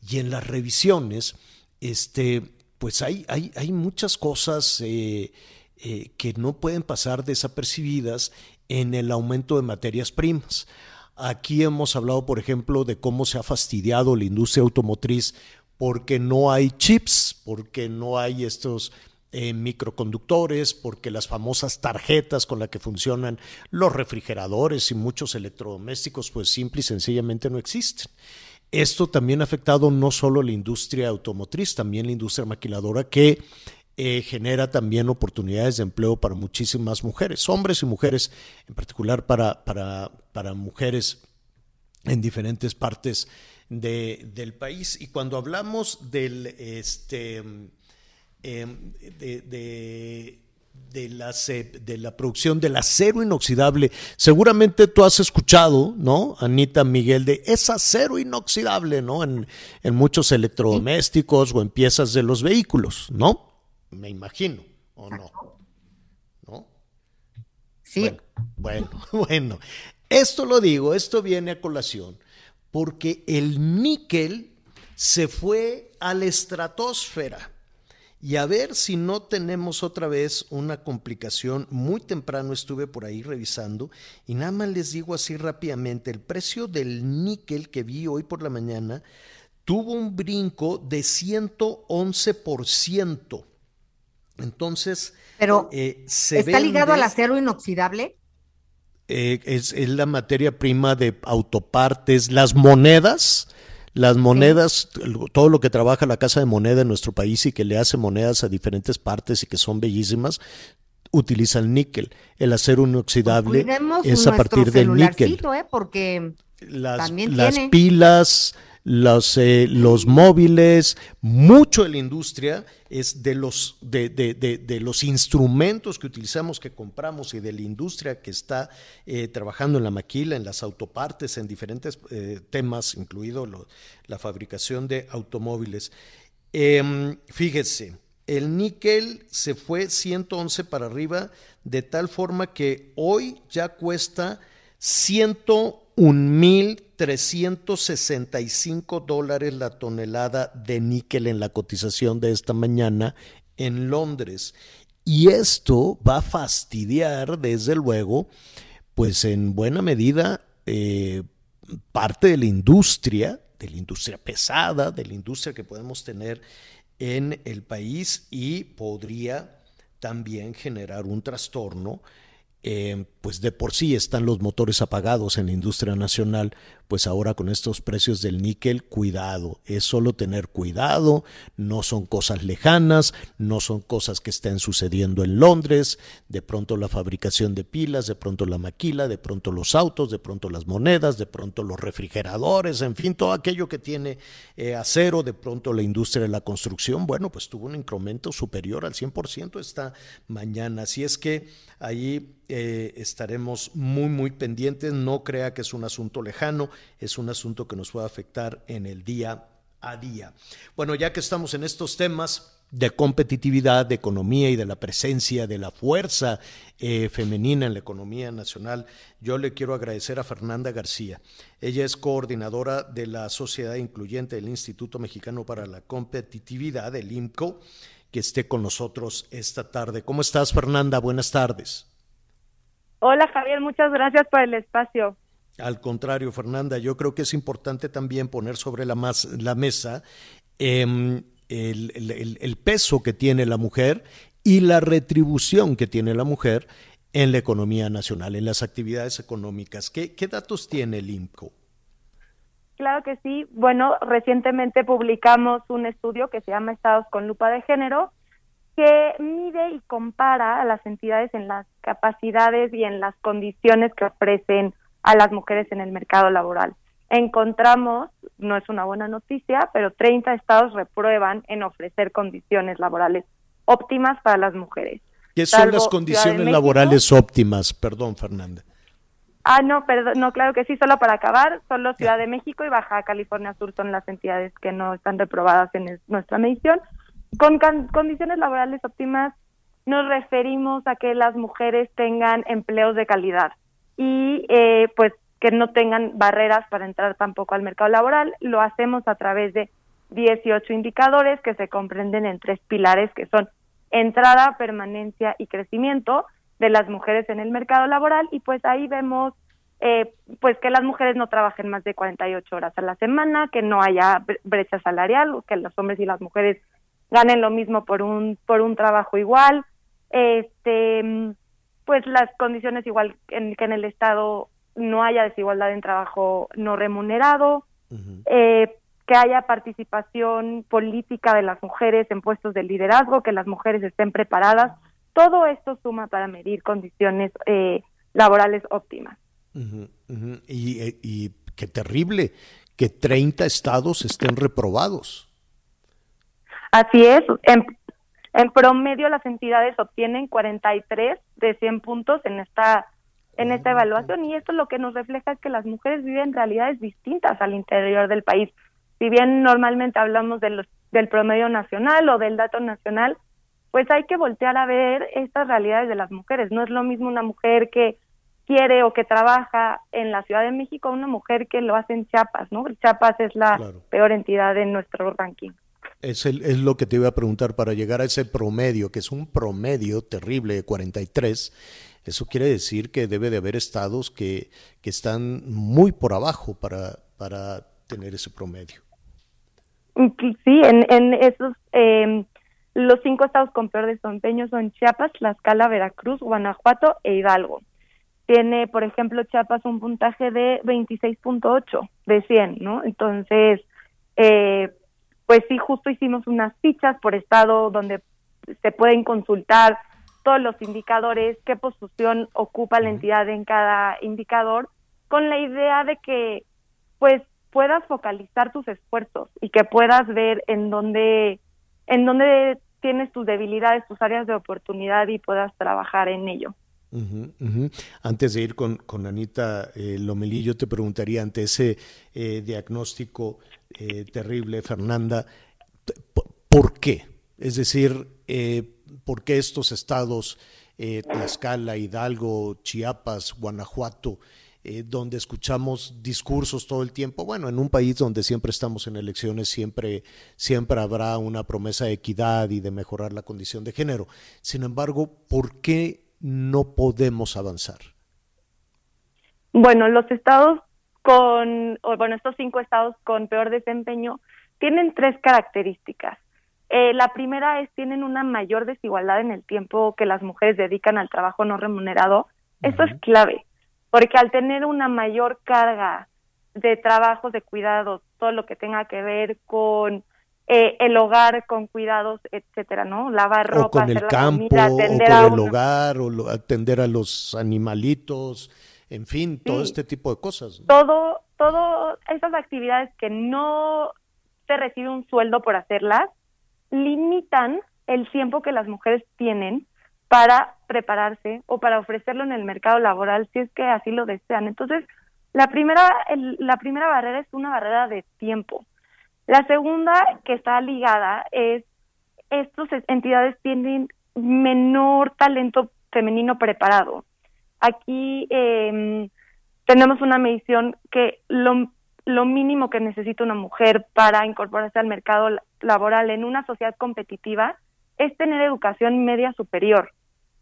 Speaker 1: Y en las revisiones, este, pues hay, hay, hay muchas cosas eh, eh, que no pueden pasar desapercibidas en el aumento de materias primas. Aquí hemos hablado, por ejemplo, de cómo se ha fastidiado la industria automotriz porque no hay chips, porque no hay estos eh, microconductores, porque las famosas tarjetas con las que funcionan los refrigeradores y muchos electrodomésticos, pues simple y sencillamente no existen. Esto también ha afectado no solo la industria automotriz, también la industria maquiladora que eh, genera también oportunidades de empleo para muchísimas mujeres, hombres y mujeres, en particular para, para, para mujeres en diferentes partes de, del país. Y cuando hablamos del, este, em, de, de de la, de la producción del acero inoxidable. Seguramente tú has escuchado, ¿no, Anita Miguel, de es acero inoxidable, ¿no? En, en muchos electrodomésticos o en piezas de los vehículos, ¿no? Me imagino, ¿o no? ¿No?
Speaker 4: Sí.
Speaker 1: Bueno, bueno, bueno. Esto lo digo, esto viene a colación, porque el níquel se fue a la estratosfera y a ver si no tenemos otra vez una complicación. Muy temprano estuve por ahí revisando y nada más les digo así rápidamente, el precio del níquel que vi hoy por la mañana tuvo un brinco de 111%. Entonces,
Speaker 4: pero
Speaker 1: eh, se
Speaker 4: ¿está ligado al acero inoxidable?
Speaker 1: eh, es, es la materia prima de autopartes, las monedas, las monedas, todo lo que trabaja la Casa de Moneda en nuestro país y que le hace monedas a diferentes partes y que son bellísimas, utiliza el níquel. El acero inoxidable
Speaker 4: Cuidemos
Speaker 1: es a partir del níquel.
Speaker 4: ¿eh? Porque
Speaker 1: Las, pilas, los, eh, los móviles, mucho de la industria es de los, de, de- de- de los instrumentos que utilizamos, que compramos y de la industria que está eh, trabajando en la maquila, en las autopartes, en diferentes eh, temas, incluido la fabricación de automóviles. Em, fíjese, el níquel se fue 111 para arriba, de tal forma que hoy ya cuesta 101.365 dólares la tonelada de níquel en la cotización de esta mañana en Londres. Y esto va a fastidiar, desde luego, pues en buena medida, eh, parte de la industria, de la industria pesada, de la industria que podemos tener en el país y podría también generar un trastorno. Eh, pues de por sí están los motores apagados en la industria nacional, pues ahora con estos precios del níquel, cuidado, es solo tener cuidado, no son cosas lejanas, no son cosas que estén sucediendo en Londres, de pronto la fabricación de pilas, de pronto la maquila, de pronto los autos, de pronto las monedas, de pronto los refrigeradores, en fin, todo aquello que tiene eh, acero, de pronto la industria de la construcción, bueno, pues tuvo un incremento superior al 100% esta mañana, así es que ahí eh, estaremos muy, muy pendientes. No crea que es un asunto lejano, es un asunto que nos puede afectar en el día a día. Bueno, ya que estamos en estos temas de competitividad, de economía y de la presencia de la fuerza eh, femenina en la economía nacional, yo le quiero agradecer a Fernanda García. Ella es coordinadora de la Sociedad Incluyente del Instituto Mexicano para la Competitividad, el IMCO, que esté con nosotros esta tarde. ¿Cómo estás, Fernanda? Buenas tardes.
Speaker 15: Hola Javier, muchas gracias por el espacio.
Speaker 1: Al contrario, Fernanda, yo creo que es importante también poner sobre la, mesa em, el peso que tiene la mujer y la retribución que tiene la mujer en la economía nacional, en las actividades económicas. ¿Qué, qué datos tiene el IMCO?
Speaker 15: Claro que sí. Bueno, recientemente publicamos un estudio que se llama Estados con lupa de género, que mide y compara a las entidades en las capacidades y en las condiciones que ofrecen a las mujeres en el mercado laboral. Encontramos, no es una buena noticia, pero 30 estados reprueban en ofrecer condiciones laborales óptimas para las mujeres.
Speaker 1: ¿Qué son
Speaker 15: Salvo
Speaker 1: las condiciones laborales óptimas? Perdón, Fernanda.
Speaker 15: Ah, no, perdón, no, claro que sí, solo para acabar, solo Ciudad de México y Baja California Sur son las entidades que no están reprobadas en es- nuestra medición. Con can- condiciones laborales óptimas nos referimos a que las mujeres tengan empleos de calidad y eh, pues que no tengan barreras para entrar tampoco al mercado laboral. Lo hacemos a través de 18 indicadores que se comprenden en tres pilares que son entrada, permanencia y crecimiento de las mujeres en el mercado laboral y pues ahí vemos eh, pues que las mujeres no trabajen más de 48 horas a la semana, que no haya brecha salarial, que los hombres y las mujeres ganen lo mismo por un por un trabajo igual, este pues las condiciones igual en que en el estado no haya desigualdad en trabajo no remunerado, eh, que haya participación política de las mujeres en puestos de liderazgo, que las mujeres estén preparadas. Todo esto suma para medir condiciones eh, laborales óptimas.
Speaker 1: Y, eh, y qué terrible que 30 estados estén reprobados.
Speaker 15: Así es. En, en promedio las entidades obtienen 43 de 100 puntos en esta en esta evaluación y esto lo que nos refleja es que las mujeres viven realidades distintas al interior del país. Si bien normalmente hablamos de los, del promedio nacional o del dato nacional, pues hay que voltear a ver estas realidades de las mujeres. No es lo mismo una mujer que quiere o que trabaja en la Ciudad de México a una mujer que lo hace en Chiapas, ¿no? Chiapas es la peor entidad en nuestro ranking.
Speaker 1: Es, el, es lo que te iba a preguntar, para llegar a ese promedio, que es un promedio terrible de 43, eso quiere decir que debe de haber estados que, que están muy por abajo para, para tener ese promedio.
Speaker 15: Sí, en, en esos, eh, los cinco estados con peor desempeño son Chiapas, Tlaxcala, Veracruz, Guanajuato e Hidalgo. Tiene, por ejemplo, Chiapas un puntaje de 26.8 de 100, ¿no? Entonces, eh, pues sí, justo hicimos unas fichas por estado donde se pueden consultar todos los indicadores, qué posición ocupa la entidad en cada indicador, con la idea de que pues puedas focalizar tus esfuerzos y que puedas ver en dónde en dónde tienes tus debilidades, tus áreas de oportunidad y puedas trabajar en ello.
Speaker 1: Antes de ir con, con Anita eh, Lomelí, yo te preguntaría ante ese eh, diagnóstico eh, terrible, Fernanda, ¿por qué? Es decir, eh, ¿por qué estos estados, Tlaxcala, Hidalgo, Chiapas, Guanajuato, donde escuchamos discursos todo el tiempo? Bueno, en un país donde siempre estamos en elecciones, siempre, siempre habrá una promesa de equidad y de mejorar la condición de género. Sin embargo, ¿por qué no podemos avanzar?
Speaker 15: Bueno, los estados con, o bueno, estos cinco estados con peor desempeño tienen tres características. Eh, la primera es tienen una mayor desigualdad en el tiempo que las mujeres dedican al trabajo no remunerado. Esto es clave, porque al tener una mayor carga de trabajos de cuidados, todo lo que tenga que ver con eh, el hogar, con cuidados, etcétera, ¿no? Lavar ropa,
Speaker 1: o con el campo, o con el hogar, o atender a los animalitos, en fin, todo este tipo de cosas.
Speaker 15: Todo, todo esas actividades que no se recibe un sueldo por hacerlas, limitan el tiempo que las mujeres tienen para prepararse o para ofrecerlo en el mercado laboral si es que así lo desean. Entonces, la primera, la primera barrera es una barrera de tiempo. La segunda que está ligada es estas entidades tienen menor talento femenino preparado. Aquí eh, tenemos una medición que lo, lo mínimo que necesita una mujer para incorporarse al mercado laboral en una sociedad competitiva es tener educación media superior.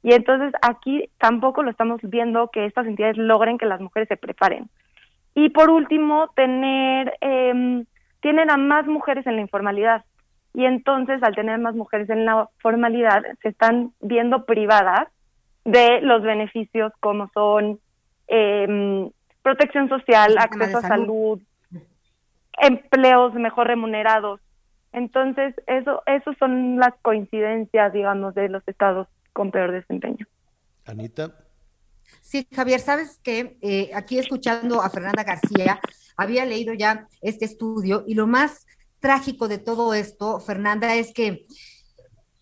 Speaker 15: Y entonces aquí tampoco lo estamos viendo que estas entidades logren que las mujeres se preparen. Y por último, tener, eh, tienen a más mujeres en la informalidad. Y entonces, al tener más mujeres en la formalidad, se están viendo privadas de los beneficios como son eh, protección social, acceso a salud, empleos mejor remunerados. Entonces, eso, eso son las coincidencias, digamos, de los estados con peor desempeño.
Speaker 1: Anita.
Speaker 4: Sí, Javier, sabes que eh, aquí escuchando a Fernanda García, había leído ya este estudio y lo más trágico de todo esto, Fernanda, es que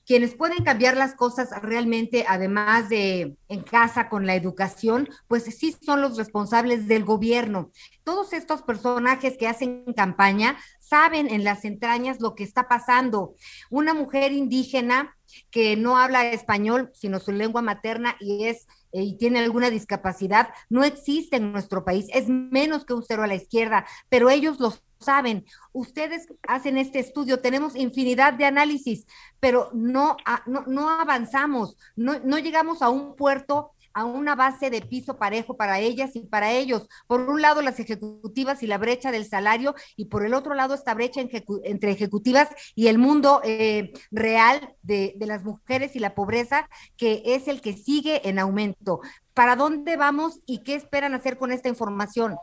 Speaker 4: quienes pueden cambiar las cosas realmente, además de en casa con la educación, pues sí son los responsables del gobierno. todos estos personajes que hacen campaña saben en las entrañas lo que está pasando. Una mujer indígena que no habla español, sino su lengua materna y es y tiene alguna discapacidad, no existe en nuestro país, es menos que un cero a la izquierda, pero ellos lo saben. Ustedes hacen este estudio, tenemos infinidad de análisis, pero no, no, no avanzamos, no, no llegamos a un puerto a una base de piso parejo para ellas y para ellos. Por un lado, las ejecutivas y la brecha del salario, y por el otro lado, esta brecha entre ejecutivas y el mundo eh, real de, de las mujeres y la pobreza, que es el que sigue en aumento. ¿Para dónde vamos y qué esperan hacer con esta información?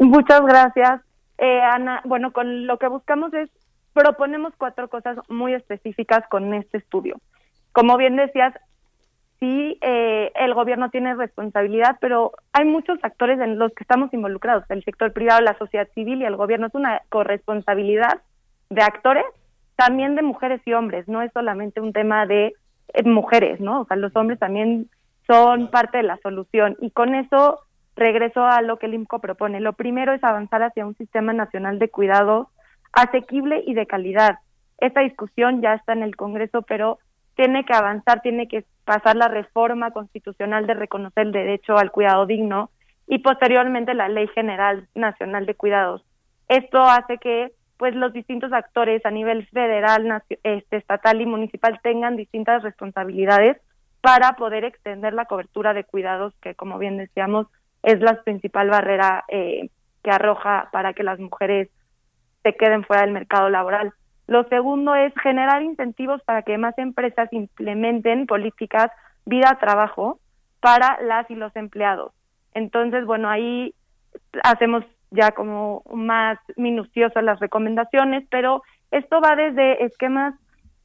Speaker 15: Muchas gracias, eh, Ana. Bueno, con lo que buscamos es, proponemos cuatro cosas muy específicas con este estudio. Como bien decías, sí eh, el gobierno tiene responsabilidad, pero hay muchos actores en los que estamos involucrados, el sector privado, la sociedad civil y el gobierno. Es una corresponsabilidad de actores, también de mujeres y hombres, no es solamente un tema de eh, mujeres, ¿no? O sea, los hombres también son parte de la solución y con eso regreso a lo que el IMCO propone. Lo primero es avanzar hacia un sistema nacional de cuidado asequible y de calidad. Esta discusión ya está en el Congreso, pero tiene que avanzar, tiene que pasar la reforma constitucional de reconocer el derecho al cuidado digno y posteriormente la Ley General Nacional de Cuidados. Esto hace que pues los distintos actores a nivel federal, este, estatal y municipal tengan distintas responsabilidades para poder extender la cobertura de cuidados que, como bien decíamos, es la principal barrera eh, que arroja para que las mujeres se queden fuera del mercado laboral. Lo segundo es generar incentivos para que más empresas implementen políticas vida-trabajo para las y los empleados. Entonces, bueno, ahí hacemos ya como más minuciosas las recomendaciones, pero esto va desde esquemas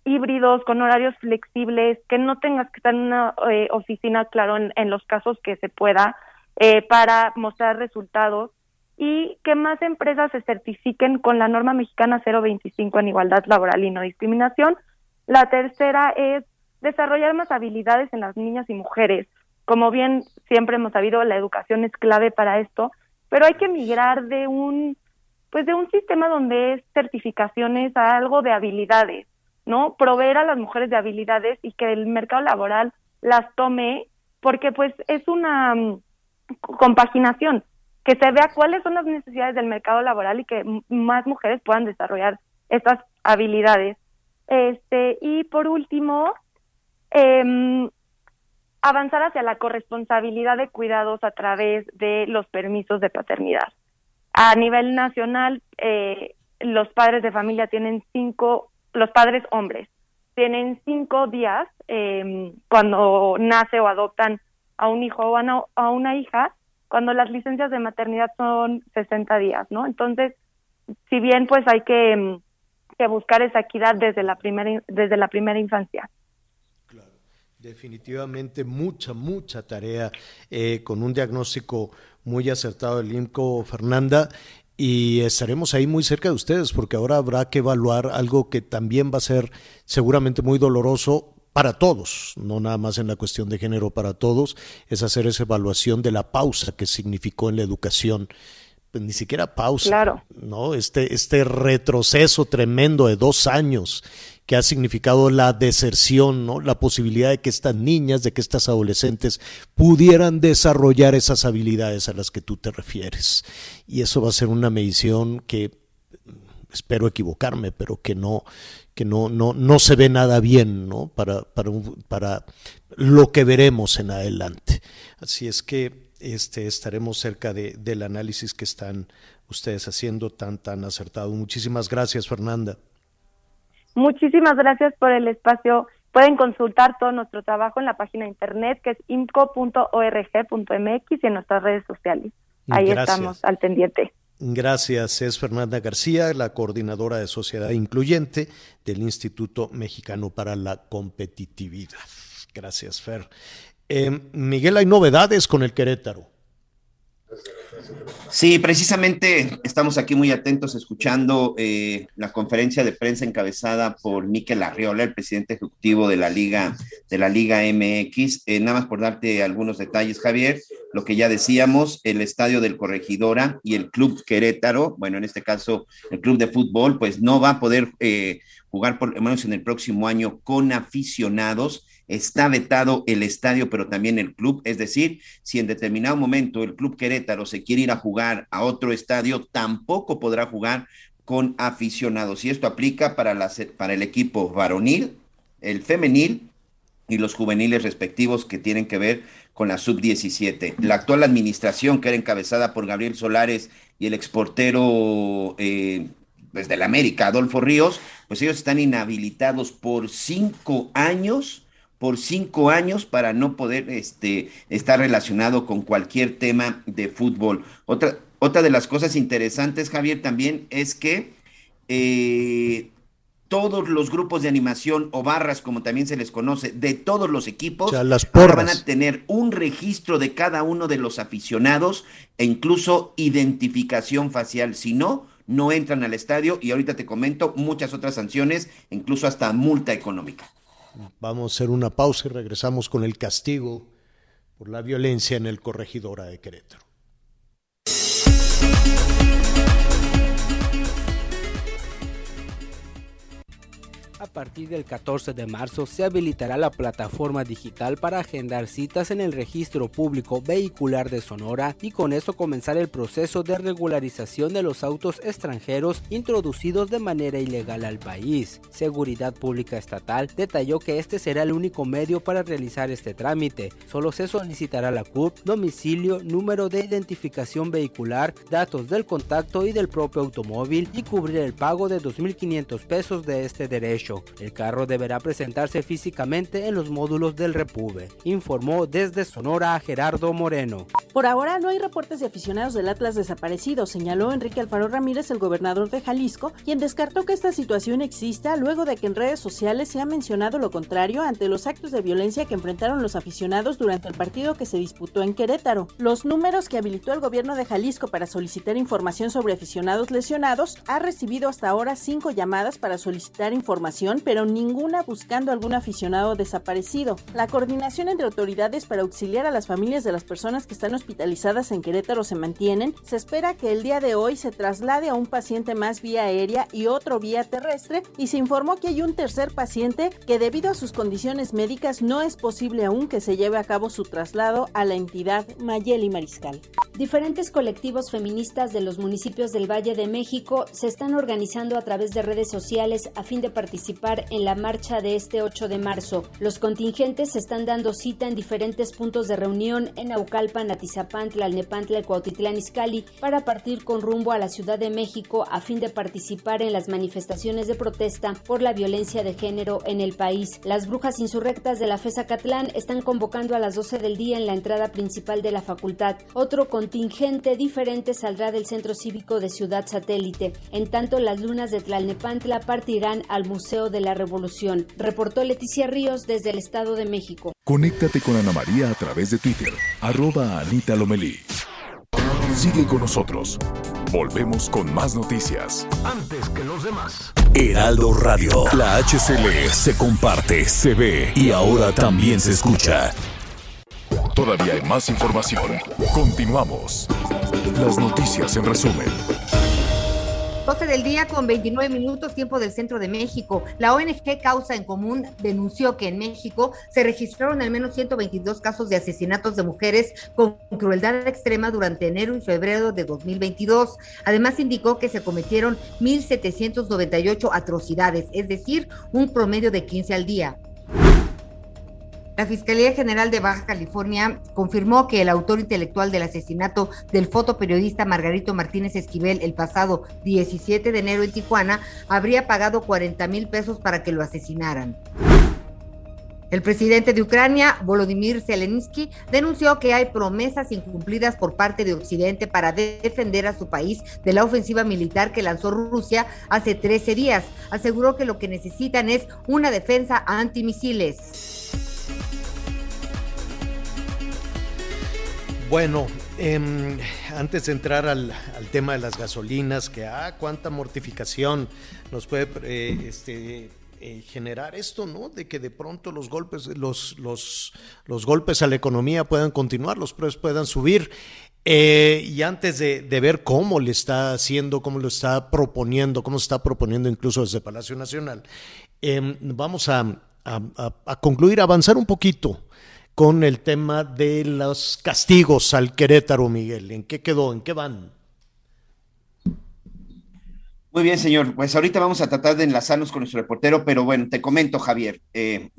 Speaker 15: híbridos con horarios flexibles, que no tengas que estar en una eh, oficina, claro, en, en, los casos que se pueda, eh, para mostrar resultados y que más empresas se certifiquen con la norma mexicana 025 en igualdad laboral y no discriminación. La tercera es desarrollar más habilidades en las niñas y mujeres. Como bien siempre hemos sabido, la educación es clave para esto, pero hay que migrar de un pues de un sistema donde es certificaciones a algo de habilidades, ¿no? Proveer a las mujeres de habilidades y que el mercado laboral las tome porque pues es una mm, compaginación que se vea cuáles son las necesidades del mercado laboral y que más mujeres puedan desarrollar estas habilidades. Este, y por último, eh, avanzar hacia la corresponsabilidad de cuidados a través de los permisos de paternidad. A nivel nacional, eh, los padres de familia tienen cinco, los padres hombres tienen cinco días eh, cuando nace o adoptan a un hijo o a una hija cuando las licencias de maternidad son 60 días, ¿no? Entonces, si bien pues hay que, mm, que buscar esa equidad desde la primera, desde la primera infancia.
Speaker 1: Claro, definitivamente mucha, mucha tarea eh, con un diagnóstico muy acertado del INCO, Fernanda, y estaremos ahí muy cerca de ustedes porque ahora habrá que evaluar algo que también va a ser seguramente muy doloroso para todos, no nada más en la cuestión de género para todos, es hacer esa evaluación de la pausa que significó en la educación. Pues ni siquiera pausa,
Speaker 15: claro.
Speaker 1: ¿no? Este, este retroceso tremendo de dos años que ha significado la deserción, ¿no? La posibilidad de que estas niñas, de que estas adolescentes pudieran desarrollar esas habilidades a las que tú te refieres. Y eso va a ser una medición que espero equivocarme, pero que no, que no, no, no se ve nada bien ¿no? para, para, para lo que veremos en adelante. Así es que este, estaremos cerca de, del análisis que están ustedes haciendo tan, tan acertado. Muchísimas gracias, Fernanda.
Speaker 15: Muchísimas gracias por el espacio. Pueden consultar todo nuestro trabajo en la página de internet que es imco.org.mx y en nuestras redes sociales. Ahí estamos al pendiente.
Speaker 1: Gracias, es Fernanda García, la coordinadora de Sociedad Incluyente del Instituto Mexicano para la Competitividad. Gracias, Fer. Eh, Miguel, hay novedades con el Querétaro.
Speaker 5: Sí, precisamente estamos aquí muy atentos escuchando eh, la conferencia de prensa encabezada por Miquel Arriola, el presidente ejecutivo de la Liga, de la Liga MX. Eh, nada más por darte algunos detalles, Javier. lo que ya decíamos, el estadio del Corregidora y el Club Querétaro, bueno, en este caso el Club de Fútbol, pues no va a poder eh, jugar por lo menos en el próximo año con aficionados. Está vetado el estadio, pero también el club. Es decir, si en determinado momento el Club Querétaro se quiere ir a jugar a otro estadio, tampoco podrá jugar con aficionados. Y esto aplica para, la, para el equipo varonil, el femenil y los juveniles respectivos que tienen que ver con la sub-17. La actual administración, que era encabezada por Gabriel Solares y el exportero eh, desde la América, Adolfo Ríos, pues ellos están inhabilitados por cinco años, por cinco años para no poder este, estar relacionado con cualquier tema de fútbol. Otra, otra de las cosas interesantes, Javier, también es que eh, todos los grupos de animación o barras, como también se les conoce, de todos los equipos, van a tener un registro de cada uno de los aficionados e incluso identificación facial. Si no, no entran al estadio y ahorita te comento muchas otras sanciones, incluso hasta multa económica.
Speaker 1: Vamos a hacer una pausa y regresamos con el castigo por la violencia en el corregidora de Querétaro.
Speaker 16: A partir del 14 de marzo se habilitará la plataforma digital para agendar citas en el registro público vehicular de Sonora y con eso comenzar el proceso de regularización de los autos extranjeros introducidos de manera ilegal al país. Seguridad Pública Estatal detalló que este será el único medio para realizar este trámite. Solo se solicitará la CURP, domicilio, número de identificación vehicular, datos del contacto y del propio automóvil y cubrir el pago de 2.500 pesos de este derecho. El carro deberá presentarse físicamente en los módulos del Repube, informó desde Sonora Gerardo Moreno.
Speaker 17: Por ahora no hay reportes de aficionados del Atlas desaparecidos, señaló Enrique Alfaro Ramírez, el gobernador de Jalisco, quien descartó que esta situación exista luego de que en redes sociales se ha mencionado lo contrario ante los actos de violencia que enfrentaron los aficionados durante el partido que se disputó en Querétaro. Los números que habilitó el gobierno de Jalisco para solicitar información sobre aficionados lesionados ha recibido hasta ahora cinco llamadas para solicitar información pero ninguna buscando algún aficionado desaparecido. La coordinación entre autoridades para auxiliar a las familias de las personas que están hospitalizadas en Querétaro se mantienen. Se espera que el día de hoy se traslade a un paciente más vía aérea y otro vía terrestre y se informó que hay un tercer paciente que debido a sus condiciones médicas no es posible aún que se lleve a cabo su traslado a la entidad Mayeli Mariscal.
Speaker 18: Diferentes colectivos feministas de los municipios del Valle de México se están organizando a través de redes sociales a fin de participar en la marcha de este 8 de marzo. Los contingentes están dando cita en diferentes puntos de reunión en Aucalpan, Atizapán, Tlalnepantla Cuautitlán Izcalli para partir con rumbo a la Ciudad de México a fin de participar en las manifestaciones de protesta por la violencia de género en el país. Las brujas insurrectas de la FESA Catlán están convocando a las 12 del día en la entrada principal de la facultad. Otro contingente diferente saldrá del Centro Cívico de Ciudad Satélite. En tanto, las lunas de Tlalnepantla partirán al Museo de la Revolución, reportó Leticia Ríos desde el Estado de México.
Speaker 2: Conéctate con Ana María a través de Twitter, arroba Anita Lomelí. Sigue con nosotros. Volvemos con más noticias.
Speaker 8: Antes que los demás.
Speaker 9: Heraldo Radio, la HCL se comparte, se ve y ahora también se escucha.
Speaker 2: Todavía hay más información. Continuamos. Las noticias en resumen.
Speaker 4: 12 del día con 29 minutos, tiempo del centro de México. La ONG Causa en Común denunció que en México se registraron al menos 122 casos de asesinatos de mujeres con crueldad extrema durante enero y febrero de 2022. Además, indicó que se cometieron 1.798 atrocidades, es decir, un promedio de 15 al día. La Fiscalía General de Baja California confirmó que el autor intelectual del asesinato del fotoperiodista Margarito Martínez Esquivel el pasado 17 de enero en Tijuana habría pagado 40 mil pesos para que lo asesinaran. El presidente de Ucrania, Volodymyr Zelensky, denunció que hay promesas incumplidas por parte de Occidente para defender a su país de la ofensiva militar que lanzó Rusia hace 13 días. Aseguró que lo que necesitan es una defensa antimisiles.
Speaker 1: Bueno, em, antes de entrar al, tema de las gasolinas, que ah, cuánta mortificación nos puede eh, este, eh, generar esto, ¿no? De que de pronto los golpes, los, los, los golpes a la economía puedan continuar, los precios puedan subir. Eh, y antes de, ver cómo le está haciendo, cómo lo está proponiendo, cómo se está proponiendo incluso desde Palacio Nacional, em, vamos a, a, concluir, avanzar un poquito con el tema de los castigos al Querétaro, Miguel. ¿En qué quedó? ¿En qué van?
Speaker 5: Muy bien, señor. Pues ahorita vamos a tratar de enlazarnos con nuestro reportero, pero bueno, te comento, Javier, eh,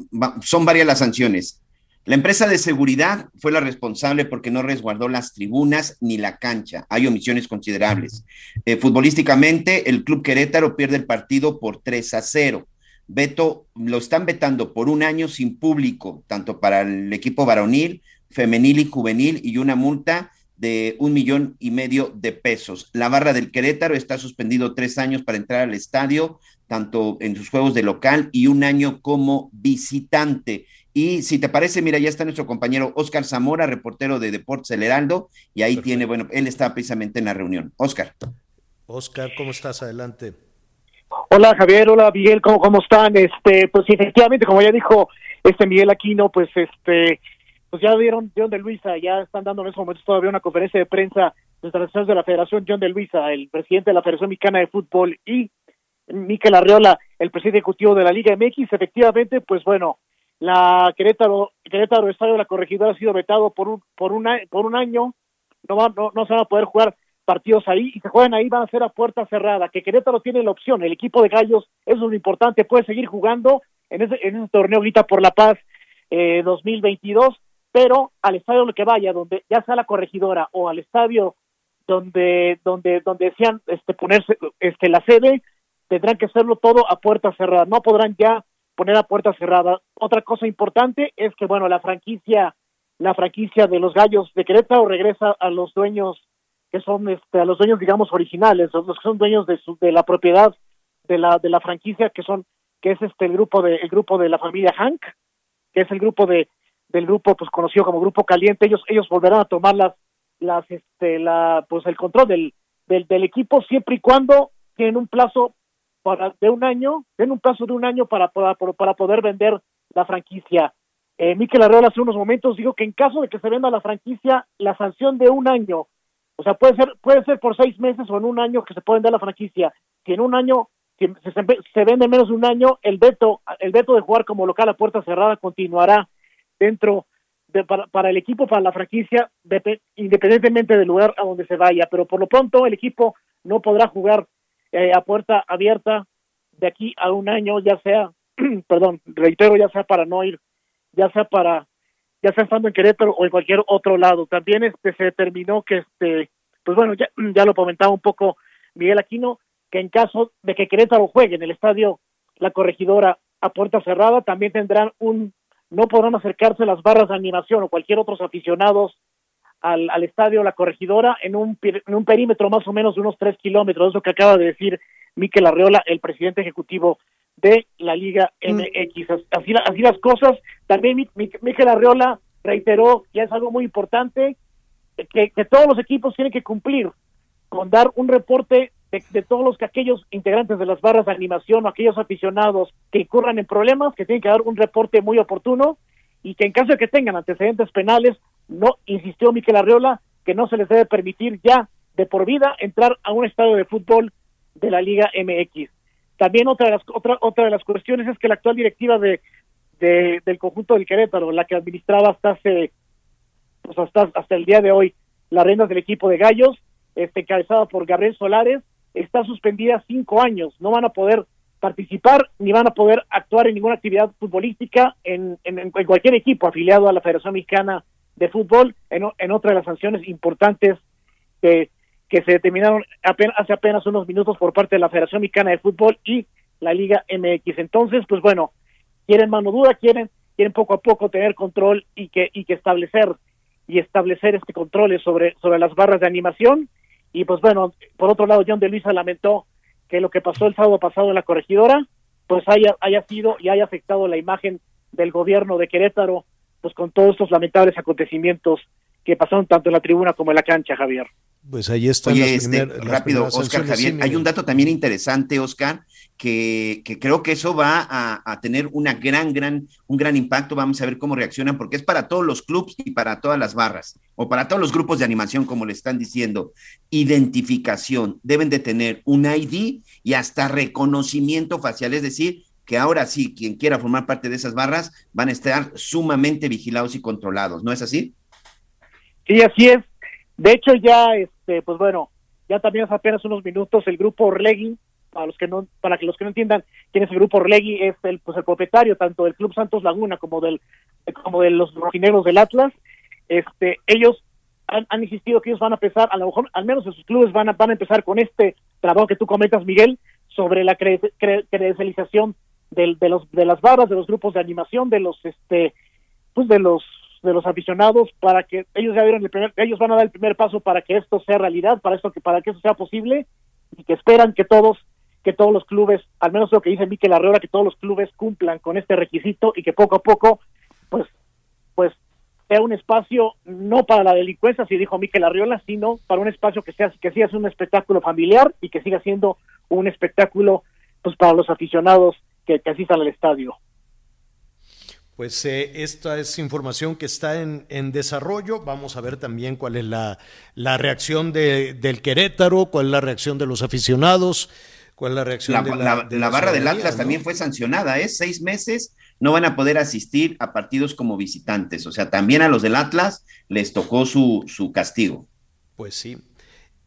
Speaker 5: son varias las sanciones. La empresa de seguridad fue la responsable porque no resguardó las tribunas ni la cancha. Hay omisiones considerables. Eh, futbolísticamente, el Club Querétaro pierde el partido por 3 a 0. Veto, lo están vetando por un año sin público, tanto para el equipo varonil, femenil y juvenil, y una multa de un millón y medio de pesos. La barra del Querétaro está suspendido tres años para entrar al estadio, tanto en sus juegos de local y un año como visitante. Y si te parece, mira, ya está nuestro compañero Oscar Zamora, reportero de Deportes El Heraldo, y ahí tiene, bueno, él está precisamente en la reunión. Oscar.
Speaker 1: Oscar, ¿cómo estás? Adelante.
Speaker 19: Hola Javier, hola Miguel, ¿cómo, cómo están? Este, pues efectivamente, como ya dijo este Miguel Aquino, pues este, pues ya vieron John de Luisa, ya están dando en estos momentos todavía una conferencia de prensa de de la Federación John de Luisa, el presidente de la Federación Mexicana de Fútbol y Miquel Arreola, el presidente ejecutivo de la Liga MX, efectivamente, pues bueno, la Querétaro, Querétaro Estadio de la Corregidora ha sido vetado por un, por un, por un año, no, va, no, no se van a poder jugar partidos ahí y se juegan ahí van a ser a puerta cerrada, que Querétaro tiene la opción, el equipo de Gallos, eso es lo importante, puede seguir jugando en ese, en ese torneo Grita por la Paz eh, 2022 pero al estadio donde que vaya, donde ya sea la corregidora o al estadio donde donde donde decían este ponerse este la sede tendrán que hacerlo todo a puerta cerrada, no podrán ya poner a puerta cerrada. Otra cosa importante es que bueno, la franquicia la franquicia de los Gallos de Querétaro regresa a los dueños que son este a los dueños digamos originales, los que son dueños de su, de la propiedad de la de la franquicia que son que es este el grupo de el grupo de la familia Hank, que es el grupo de del grupo pues conocido como grupo caliente. Ellos ellos volverán a tomar las las este la pues el control del del, del equipo siempre y cuando tienen un plazo para de un año tienen un plazo de un año para para, para poder vender la franquicia. Eh, Miquel Arreola hace unos momentos dijo que en caso de que se venda la franquicia la sanción de un año o sea puede ser puede ser por seis meses o en un año que se puede vender la franquicia si en un año si se, vende menos de un año el veto el veto de jugar como local a puerta cerrada continuará dentro de, para, para, el equipo, para la franquicia, independientemente del lugar a donde se vaya. Pero por lo pronto el equipo no podrá jugar eh, a puerta abierta de aquí a un año, ya sea, perdón, reitero, ya sea para no ir, ya sea para, ya sea estando en Querétaro o en cualquier otro lado. También este se determinó que este, pues bueno, ya, ya lo comentaba un poco Miguel Aquino, que en caso de que Querétaro juegue en el estadio La Corregidora a puerta cerrada, también tendrán un no podrán acercarse las barras de animación o cualquier otros aficionados al, al estadio La Corregidora en un, en un perímetro más o menos de unos tres kilómetros, eso que acaba de decir Miquel Arreola, el presidente ejecutivo de la Liga MX. Así, así las cosas. También Miquel Arreola reiteró, que es algo muy importante, que, que todos los equipos tienen que cumplir con dar un reporte de, todos los que aquellos integrantes de las barras de animación o aquellos aficionados que incurran en problemas, que tienen que dar un reporte muy oportuno y que en caso de que tengan antecedentes penales, no insistió Miquel Arreola que no se les debe permitir ya de por vida entrar a un estadio de fútbol de la Liga MX. También otra de las otra otra de las cuestiones es que la actual directiva de, del conjunto del Querétaro, la que administraba hasta hace pues hasta hasta el día de hoy las rendas del equipo de Gallos, este encabezada por Gabriel Solares, está suspendida cinco años. No van a poder participar ni van a poder actuar en ninguna actividad futbolística en, en, cualquier equipo afiliado a la Federación Mexicana de Fútbol, en, en otra de las sanciones importantes que, que se determinaron apenas, hace apenas unos minutos por parte de la Federación Mexicana de Fútbol y la Liga MX. Entonces, pues bueno, quieren mano dura, quieren, quieren poco a poco tener control y que, y que establecer y establecer este control sobre, sobre las barras de animación y pues bueno, por otro lado, John de Luisa lamentó que lo que pasó el sábado pasado en la corregidora, pues haya, haya sido y haya afectado la imagen del gobierno de Querétaro, pues con todos estos lamentables acontecimientos que pasaron tanto en la tribuna como en la cancha, Javier.
Speaker 1: Pues ahí está.
Speaker 5: Oye, este, rápido, Oscar Javier, hay un dato también interesante, Oscar, que, creo que eso va a, tener una gran, gran, un gran impacto. Vamos a ver cómo reaccionan, porque es para todos los clubs y para todas las barras, o para todos los grupos de animación, como le están diciendo. Identificación, deben de tener un ID y hasta reconocimiento facial, es decir, que ahora sí, quien quiera formar parte de esas barras van a estar sumamente vigilados y controlados, ¿no es así?
Speaker 19: Sí, así es. De hecho, ya, este, pues bueno, ya también hace apenas unos minutos el grupo Orlegui para los que no para que los que no entiendan quién es el grupo Orlegui es el pues el propietario tanto del Club Santos Laguna como del como de los rojineros del Atlas este ellos han, insistido que ellos van a empezar a lo mejor al menos en sus clubes van a van a empezar con este trabajo que tú comentas Miguel sobre la credencialización del, de los de las barras de los grupos de animación de los este pues de los de los aficionados para que ellos ya dieron el primer, ellos van a dar el primer paso para que esto sea realidad para esto que para que eso sea posible y que esperan que todos que todos los clubes, al menos lo que dice Miquel Arreola, que todos los clubes cumplan con este requisito y que poco a poco, pues, pues sea un espacio no para la delincuencia, si dijo Miquel Arriola, sino para un espacio que sea que siga un espectáculo familiar y que siga siendo un espectáculo pues para los aficionados que, asistan al estadio.
Speaker 1: Pues eh, esta es información que está en, en, desarrollo. Vamos a ver también cuál es la, la reacción de, del Querétaro, cuál es la reacción de los aficionados. ¿Cuál es la reacción
Speaker 5: la,
Speaker 1: de
Speaker 5: la, la, barra del Atlas también fue sancionada, ¿eh? Seis meses no van a poder asistir a partidos como visitantes. O sea, también a los del Atlas les tocó su, su castigo.
Speaker 1: Pues sí.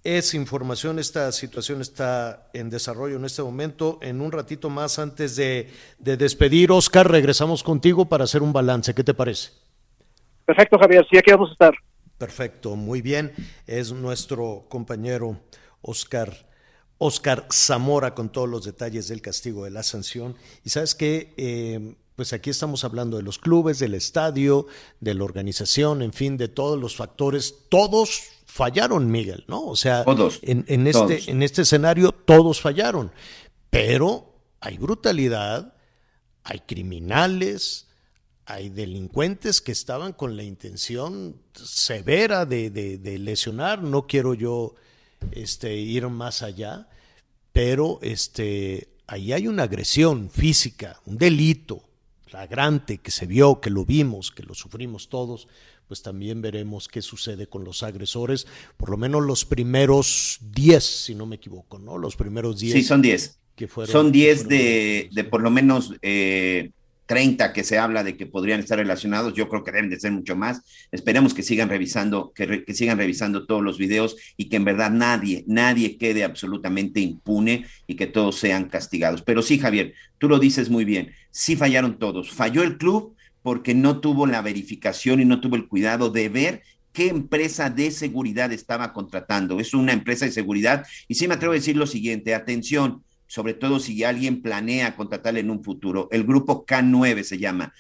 Speaker 1: Es información, esta situación está en desarrollo en este momento. En un ratito más, antes de, de despedir, Oscar, regresamos contigo para hacer un balance. ¿Qué te parece?
Speaker 19: Perfecto, Javier. Sí, aquí vamos a estar.
Speaker 1: Perfecto, muy bien. Es nuestro compañero Oscar Oscar Zamora con todos los detalles del castigo de la sanción. Y sabes que, eh, pues aquí estamos hablando de los clubes, del estadio, de la organización, en fin, de todos los factores. Todos fallaron, Miguel, ¿no? O sea, en, este, en este escenario todos fallaron. Pero hay brutalidad, hay criminales, hay delincuentes que estaban con la intención severa de, de lesionar. No quiero yo este, ir más allá, pero este, ahí hay una agresión física, un delito flagrante que se vio, que lo vimos, que lo sufrimos todos, pues también veremos qué sucede con los agresores, por lo menos los primeros 10, si no me equivoco, ¿no? Los primeros 10.
Speaker 5: Sí, son 10. son 10 de, de, por lo menos eh, 30 que se habla de que podrían estar relacionados, yo creo que deben de ser mucho más. Esperemos que sigan revisando, que, sigan revisando todos los videos y que en verdad nadie, nadie quede absolutamente impune y que todos sean castigados. Pero sí, Javier, tú lo dices muy bien, sí fallaron todos. Falló el club porque no tuvo la verificación y no tuvo el cuidado de ver qué empresa de seguridad estaba contratando. Es una empresa de seguridad y sí me atrevo a decir lo siguiente, atención, sobre todo si alguien planea contratarle en un futuro. El grupo K9 se llama.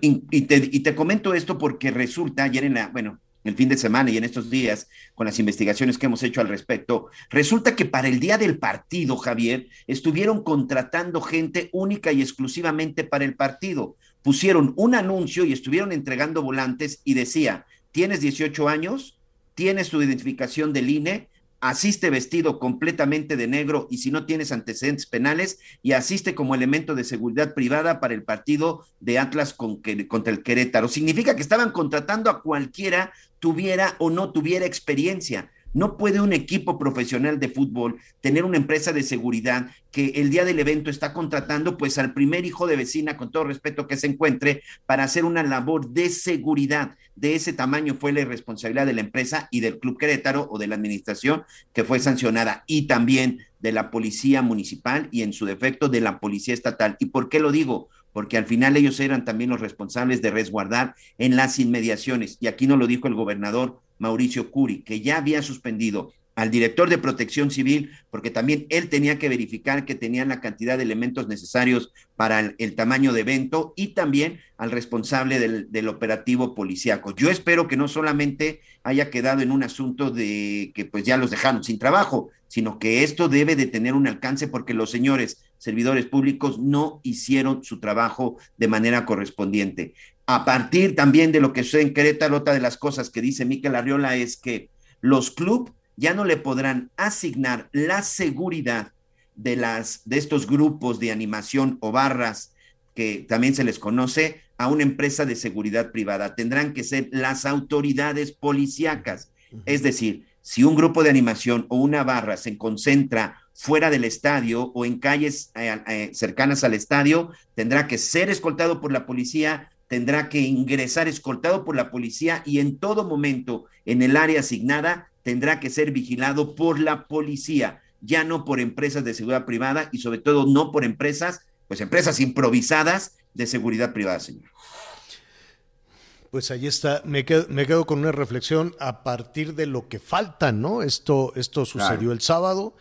Speaker 5: y, te, comento esto porque resulta, ayer en la, bueno, el fin de semana y en estos días, con las investigaciones que hemos hecho al respecto, resulta que para el día del partido, Javier, estuvieron contratando gente única y exclusivamente para el partido. Pusieron un anuncio y estuvieron entregando volantes y decía, tienes 18 años, tienes tu identificación del INE, asiste vestido completamente de negro y si no tienes antecedentes penales y asiste como elemento de seguridad privada para el partido de Atlas con, contra el Querétaro. Significa que estaban contratando a cualquiera tuviera o no tuviera experiencia. No puede un equipo profesional de fútbol tener una empresa de seguridad que el día del evento está contratando pues al primer hijo de vecina, con todo respeto que se encuentre, para hacer una labor de seguridad. De ese tamaño fue la responsabilidad de la empresa y del Club Querétaro o de la administración que fue sancionada y también de la policía municipal y en su defecto de la policía estatal. ¿Y por qué lo digo? porque al final ellos eran también los responsables de resguardar en las inmediaciones. Y aquí nos lo dijo el gobernador Mauricio Curi, que ya había suspendido al director de protección civil, porque también él tenía que verificar que tenían la cantidad de elementos necesarios para el, tamaño de evento y también al responsable del, operativo policiaco. Yo espero que no solamente haya quedado en un asunto de que pues ya los dejaron sin trabajo, sino que esto debe de tener un alcance porque los señores servidores públicos no hicieron su trabajo de manera correspondiente. A partir también de lo que sucede en Querétaro, otra de las cosas que dice Miquel Arriola es que los clubes ya no le podrán asignar la seguridad de, las, de estos grupos de animación o barras que también se les conoce a una empresa de seguridad privada. Tendrán que ser las autoridades policíacas. Es decir, si un grupo de animación o una barra se concentra fuera del estadio o en calles eh, eh, cercanas al estadio, tendrá que ser escoltado por la policía, tendrá que ingresar escoltado por la policía y en todo momento en el área asignada tendrá que ser vigilado por la policía, ya no por empresas de seguridad privada y sobre todo no por empresas, pues empresas improvisadas de seguridad privada, señor.
Speaker 1: Pues ahí está, me quedo, me quedo, con una reflexión a partir de lo que falta, ¿no? Esto, esto sucedió el sábado,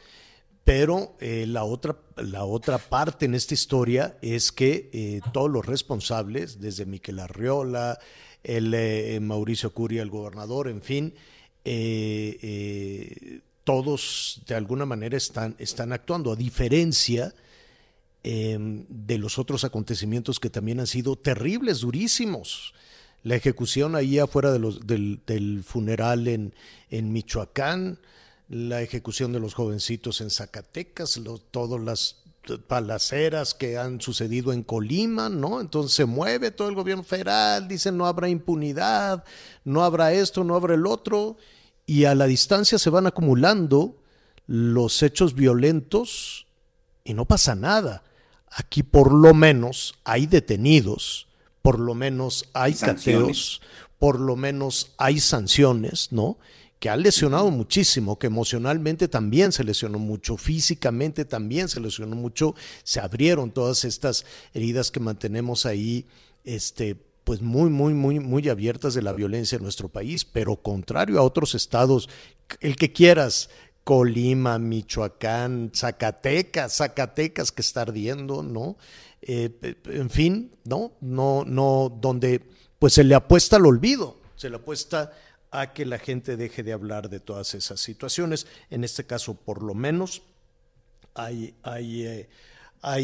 Speaker 1: pero eh, la, otra, la otra parte en esta historia es que eh, todos los responsables, desde Miquel Arriola, el eh, Mauricio Curia, el gobernador, en fin, todos de alguna manera están, están actuando, a diferencia Em, de los otros acontecimientos que también han sido terribles, durísimos. La ejecución ahí afuera de los, del, funeral en, en, Michoacán, la ejecución de los jovencitos en Zacatecas, todas las palaceras que han sucedido en Colima, ¿no? Entonces se mueve todo el gobierno federal, dicen no habrá impunidad, no habrá esto, no habrá el otro, y a la distancia se van acumulando los hechos violentos y no pasa nada. Aquí por lo menos hay detenidos, por lo menos hay cateos, por lo menos hay sanciones, ¿no? Que han lesionado muchísimo, que emocionalmente también se lesionó mucho, físicamente también se lesionó mucho, se abrieron todas estas heridas que mantenemos ahí, este, pues muy, muy, muy, muy abiertas de la violencia en nuestro país, pero contrario a otros estados, el que quieras, Colima, Michoacán, Zacatecas, Zacatecas que está ardiendo, ¿no? Eh, en fin, ¿no? No, no, donde pues se le apuesta al olvido, se le apuesta a que la gente deje de hablar de todas esas situaciones. En este caso, por lo menos, hay, hay eh,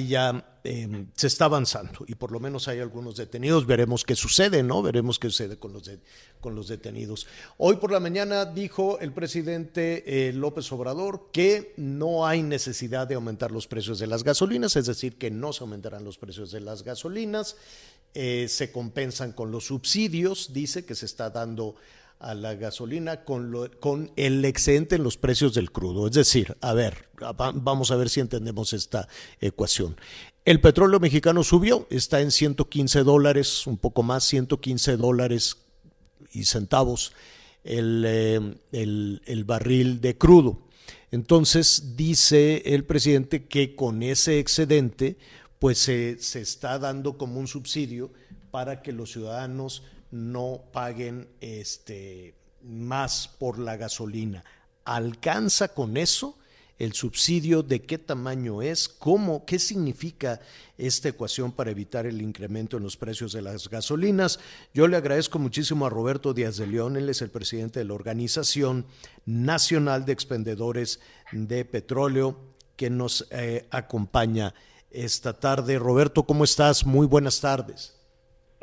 Speaker 1: ya em, se está avanzando y por lo menos hay algunos detenidos. Veremos qué sucede, ¿no? Veremos qué sucede con los, con los detenidos. Hoy por la mañana dijo el presidente eh, López Obrador que no hay necesidad de aumentar los precios de las gasolinas, es decir, que no se aumentarán los precios de las gasolinas. Eh, se compensan con los subsidios, dice que se está dando a la gasolina con, lo, con el excedente en los precios del crudo. Es decir, a ver, vamos a ver si entendemos esta ecuación. El petróleo mexicano subió, está en 115 dólares, un poco más, 115 dólares y centavos el, eh, el, el barril de crudo. Entonces dice el presidente que con ese excedente pues se, se está dando como un subsidio para que los ciudadanos no paguen este, más por la gasolina. ¿Alcanza con eso? el subsidio, de qué tamaño es, cómo, qué significa esta ecuación para evitar el incremento en los precios de las gasolinas. Yo le agradezco muchísimo a Roberto Díaz de León, él es el presidente de la Organización Nacional de Expendedores de Petróleo, que nos eh, acompaña esta tarde. Roberto, ¿cómo estás? Muy buenas tardes.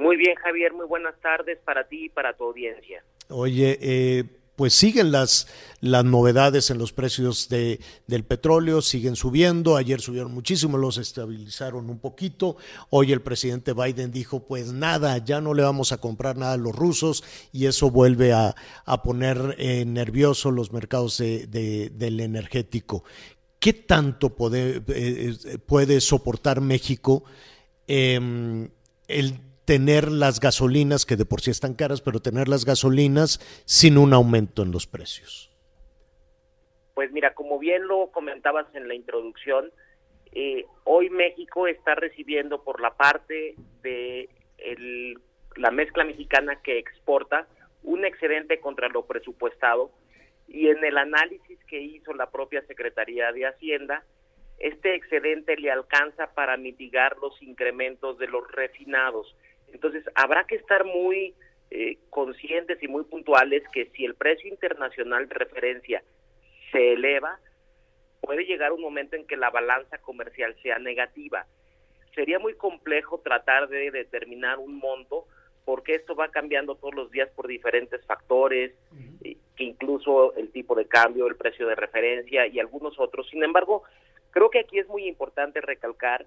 Speaker 20: Muy bien, Javier, muy buenas tardes para ti y para tu audiencia.
Speaker 1: Oye, eh, pues siguen las, las novedades en los precios de, del petróleo, siguen subiendo, ayer subieron muchísimo, los estabilizaron un poquito, hoy el presidente Biden dijo, pues nada, ya no le vamos a comprar nada a los rusos y eso vuelve a, poner eh, nerviosos los mercados de, del energético. ¿Qué tanto puede, eh, puede soportar México em, el tener las gasolinas, que de por sí están caras, pero tener las gasolinas sin un aumento en los precios?
Speaker 20: Pues mira, como bien lo comentabas en la introducción, eh, hoy México está recibiendo por la parte de la mezcla mexicana que exporta un excedente contra lo presupuestado y en el análisis que hizo la propia Secretaría de Hacienda, este excedente le alcanza para mitigar los incrementos de los refinados. Entonces, habrá que estar muy eh, conscientes y muy puntuales que si el precio internacional de referencia se eleva, puede llegar un momento en que la balanza comercial sea negativa. Sería muy complejo tratar de determinar un monto porque esto va cambiando todos los días por diferentes factores. que incluso el tipo de cambio, el precio de referencia y algunos otros. Sin embargo, creo que aquí es muy importante recalcar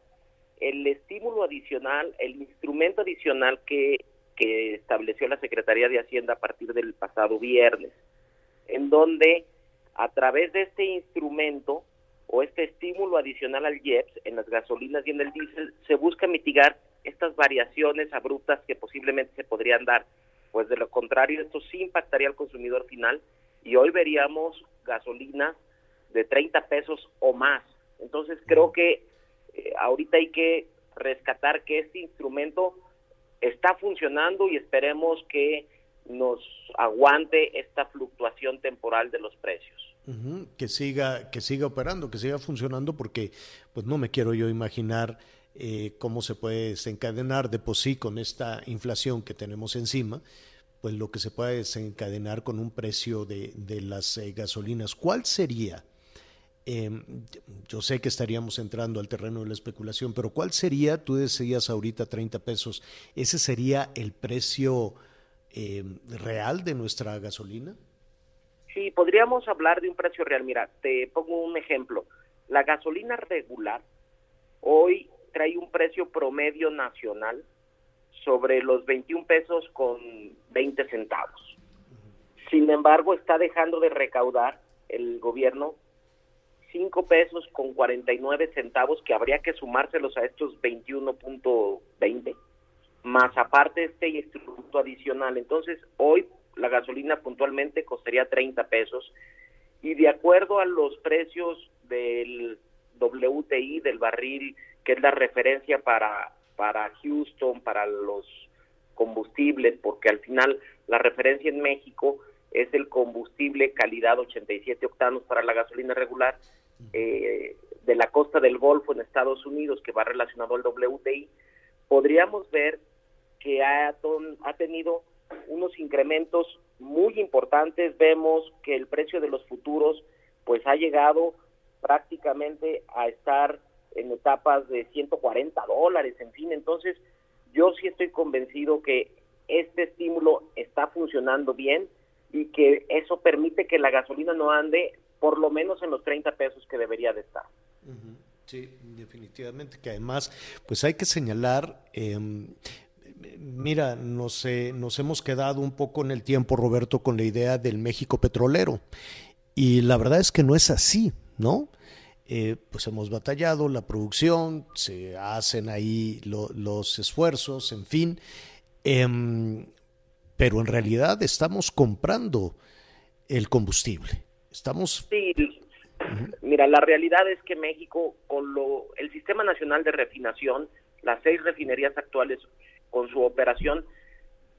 Speaker 20: el estímulo adicional, el instrumento adicional que, que estableció la Secretaría de Hacienda a partir del pasado viernes, en donde a través de este instrumento o este estímulo adicional al IEPS en las gasolinas y en el diésel se busca mitigar estas variaciones abruptas que posiblemente se podrían dar, pues de lo contrario esto sí impactaría al consumidor final y hoy veríamos gasolinas de 30 pesos o más. Entonces creo que eh, ahorita hay que rescatar que este instrumento está funcionando y esperemos que nos aguante esta fluctuación temporal de los precios.
Speaker 1: Que siga, que siga operando, que siga funcionando, porque pues no me quiero yo imaginar eh, cómo se puede desencadenar de por sí con esta inflación que tenemos encima, pues lo que se puede desencadenar con un precio de, de las eh, gasolinas. ¿Cuál sería? Em, yo sé que estaríamos entrando al terreno de la especulación, pero ¿cuál sería, tú decías ahorita 30 pesos, ese sería el precio em, real de nuestra gasolina?
Speaker 20: Sí, podríamos hablar de un precio real. Mira, te pongo un ejemplo. La gasolina regular hoy trae un precio promedio nacional sobre los 21 pesos con 20 centavos. Sin embargo, está dejando de recaudar el gobierno 5 pesos con 49 centavos que habría que sumárselos a estos 21.20 más aparte este instrumento adicional. Entonces, hoy la gasolina puntualmente costaría 30 pesos y de acuerdo a los precios del WTI del barril, que es la referencia para para Houston, para los combustibles, porque al final la referencia en México es el combustible calidad 87 octanos para la gasolina regular eh, de la costa del Golfo en Estados Unidos, que va relacionado al WTI, podríamos ver que ha, ha tenido unos incrementos muy importantes. Vemos que el precio de los futuros pues ha llegado prácticamente a estar en etapas de 140 dólares, en fin, entonces yo sí estoy convencido que este estímulo está funcionando bien y que eso permite que la gasolina no ande por lo menos en los 30 pesos que debería de estar.
Speaker 1: Sí, definitivamente, que además, pues hay que señalar, em, mira, nos, nos hemos quedado un poco en el tiempo, Roberto, con la idea del México petrolero. Y la verdad es que no es así, ¿no? Eh, pues hemos batallado, la producción, se hacen ahí los esfuerzos, en fin, em, pero en realidad estamos comprando el combustible. Estamos...
Speaker 20: Sí, mira, la realidad es que México, con lo, el Sistema Nacional de Refinación, las seis refinerías actuales con su operación,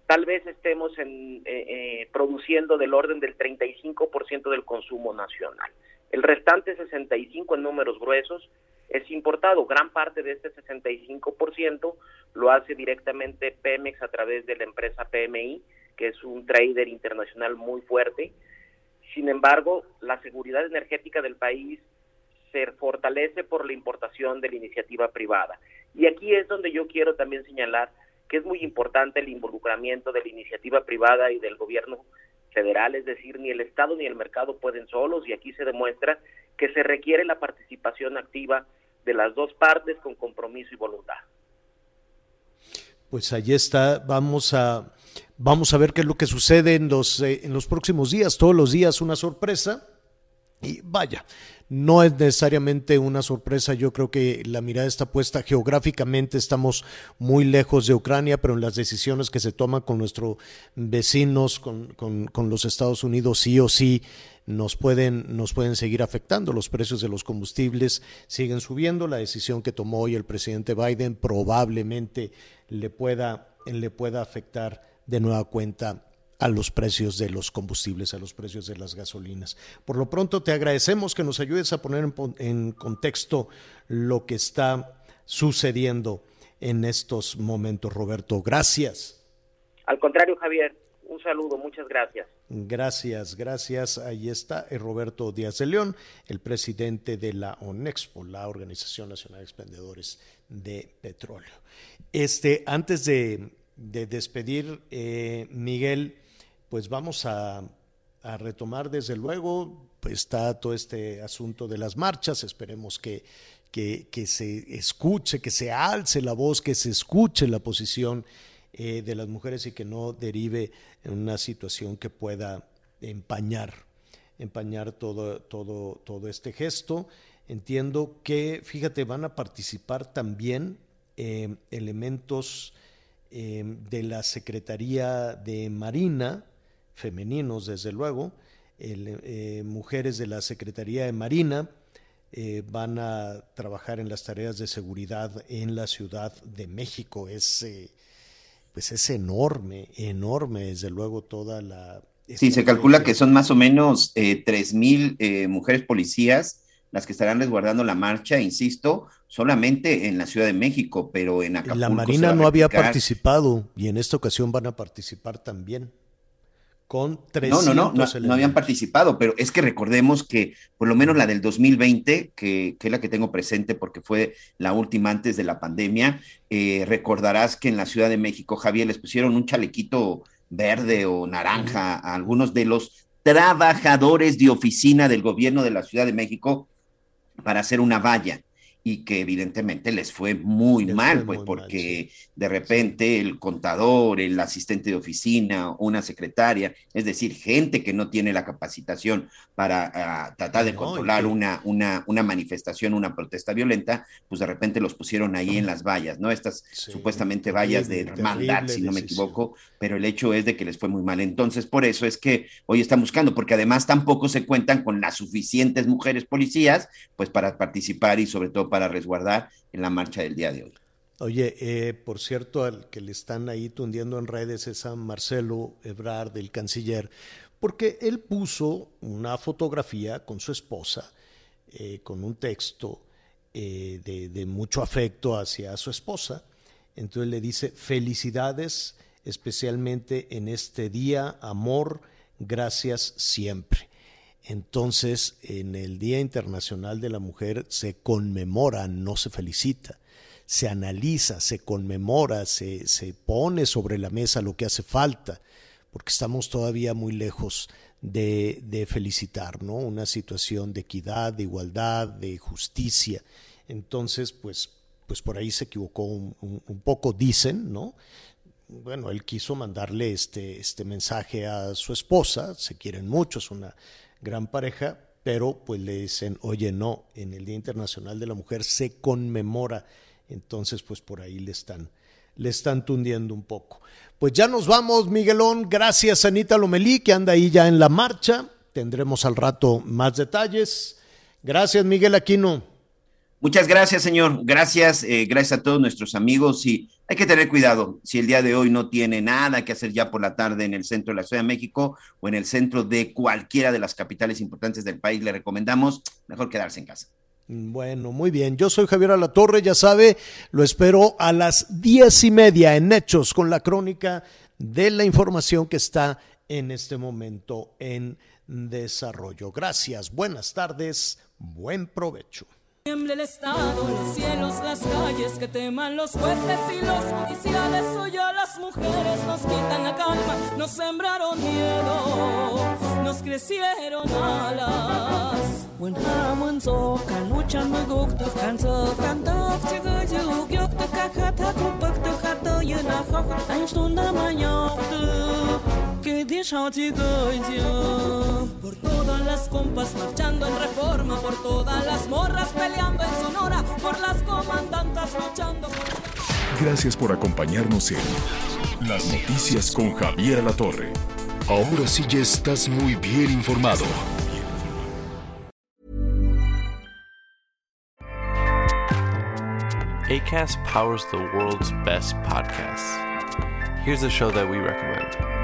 Speaker 20: tal vez estemos en, eh, eh, produciendo del orden del 35% del consumo nacional. El restante 65 en números gruesos es importado. Gran parte de este 65% lo hace directamente Pemex a través de la empresa PMI, que es un trader internacional muy fuerte. Sin embargo, la seguridad energética del país se fortalece por la importación de la iniciativa privada. Y aquí es donde yo quiero también señalar que es muy importante el involucramiento de la iniciativa privada y del gobierno federal, es decir, ni el Estado ni el mercado pueden solos y aquí se demuestra que se requiere la participación activa de las dos partes con compromiso y voluntad.
Speaker 1: Pues allí está, vamos a vamos a ver qué es lo que sucede en los eh, en los próximos días, todos los días una sorpresa. Y vaya, no es necesariamente una sorpresa, yo creo que la mirada está puesta geográficamente, estamos muy lejos de Ucrania, pero en las decisiones que se toman con nuestros vecinos, con, con, los Estados Unidos, sí o sí nos pueden, nos pueden seguir afectando. Los precios de los combustibles siguen subiendo. La decisión que tomó hoy el presidente Biden probablemente le pueda, le pueda afectar de nueva cuenta a los precios de los combustibles, a los precios de las gasolinas. Por lo pronto, te agradecemos que nos ayudes a poner en, contexto lo que está sucediendo en estos momentos, Roberto. Gracias.
Speaker 20: Al contrario, Javier, un saludo, muchas gracias.
Speaker 1: Gracias, gracias. Ahí está eh, Roberto Díaz de León, el presidente de la ONEXPO, la Organización Nacional de Expendedores de Petróleo. Este, antes de, despedir, eh, Miguel, pues vamos a, a retomar desde luego, pues está todo este asunto de las marchas, esperemos que, que, que se escuche, que se alce la voz, que se escuche la posición eh, de las mujeres y que no derive en una situación que pueda empañar, empañar todo, todo, todo este gesto. Entiendo que, fíjate, van a participar también eh, elementos eh, de la Secretaría de Marina, femeninos desde luego, el, eh, mujeres de la Secretaría de Marina, eh, van a trabajar en las tareas de seguridad en la Ciudad de México. Es, eh, pues es enorme, enorme, desde luego, toda la...
Speaker 5: Sí, se calcula que son más o menos eh, tres mil eh, mujeres policías las que estarán resguardando la marcha, insisto, solamente en la Ciudad de México, pero en Acapulco.
Speaker 1: La
Speaker 5: se
Speaker 1: Marina no había participado y en esta ocasión van a participar también. Con
Speaker 5: No,
Speaker 1: 300
Speaker 5: no, no, no, no habían participado, pero es que recordemos que por lo menos la del 2020, que, que es la que tengo presente porque fue la última antes de la pandemia, eh, recordarás que en la Ciudad de México, Javier, les pusieron un chalequito verde o naranja a algunos de los trabajadores de oficina del gobierno de la Ciudad de México para hacer una valla y que evidentemente les fue muy mal, pues porque de repente el contador, el asistente de oficina, una secretaria, es decir, gente que no tiene la capacitación para ah, tratar de
Speaker 1: No,
Speaker 5: controlar
Speaker 1: que-
Speaker 5: una, una, una manifestación, una protesta violenta, pues de repente los pusieron ahí en las vallas, ¿no? Estas supuestamente vallas de hermandad, si no me
Speaker 1: decisión.
Speaker 5: equivoco, pero el hecho es de que les fue muy mal. Entonces, por eso es que hoy están buscando, porque además tampoco se cuentan con las suficientes mujeres policías, pues para participar y sobre todo para resguardar en la marcha del día de hoy.
Speaker 1: Oye, eh, por cierto, al que le están ahí tundiendo en redes es a Marcelo Ebrard, el canciller, porque él puso una fotografía con su esposa, eh, con un texto eh, de, de mucho afecto hacia su esposa. Entonces le dice, felicidades, especialmente en este día, amor, gracias siempre. Entonces, en el Día Internacional de la Mujer se conmemora, no se felicita, se analiza, se conmemora, se, se pone sobre la mesa lo que hace falta, porque estamos todavía muy lejos de, de felicitar, ¿no? Una situación de equidad, de igualdad, de justicia. Entonces, pues, pues por ahí se equivocó un, poco, dicen, ¿no? bueno, él quiso mandarle este, este mensaje a su esposa, se quieren mucho, es una gran pareja, pero pues le dicen, oye, no, en el Día Internacional de la Mujer se conmemora, entonces pues por ahí le están, le están tundiendo un poco. Pues ya nos vamos, Miguelón, gracias Anita Lomelí, que anda ahí ya en la marcha, tendremos al rato más detalles. Gracias, Miguel Aquino.
Speaker 5: Muchas gracias, señor. Gracias, eh, gracias a todos nuestros amigos y hay que tener cuidado. Si el día de hoy no tiene nada que hacer ya por la tarde en el centro de la Ciudad de México o en el centro de cualquiera de las capitales importantes del país, le recomendamos mejor quedarse en casa.
Speaker 1: Bueno, muy bien. Yo soy Javier Alatorre, ya sabe, lo espero a las diez y media en Hechos con la crónica de la información que está en este momento en desarrollo. Gracias, buenas tardes, buen provecho.
Speaker 14: Tiembla el Estado, los cielos, las calles, que teman los jueces y los judiciales. Hoy a las mujeres nos quitan la calma, nos sembraron miedo, nos crecieron alas. When Haman so can uchan maguk to canso canto chigo juk yok to kakata kupak to kato yena hok ein stunda mañok que dijo chigo por todas las compas marchando en reforma, por todas las morras peleando en Sonora, por las comandantas luchando por...
Speaker 2: Gracias por acompañarnos en Las Noticias con Javier La Torre. Ahora sí ya estás muy bien informado.
Speaker 21: ACAST powers the world's best podcasts. Here's a show that we recommend.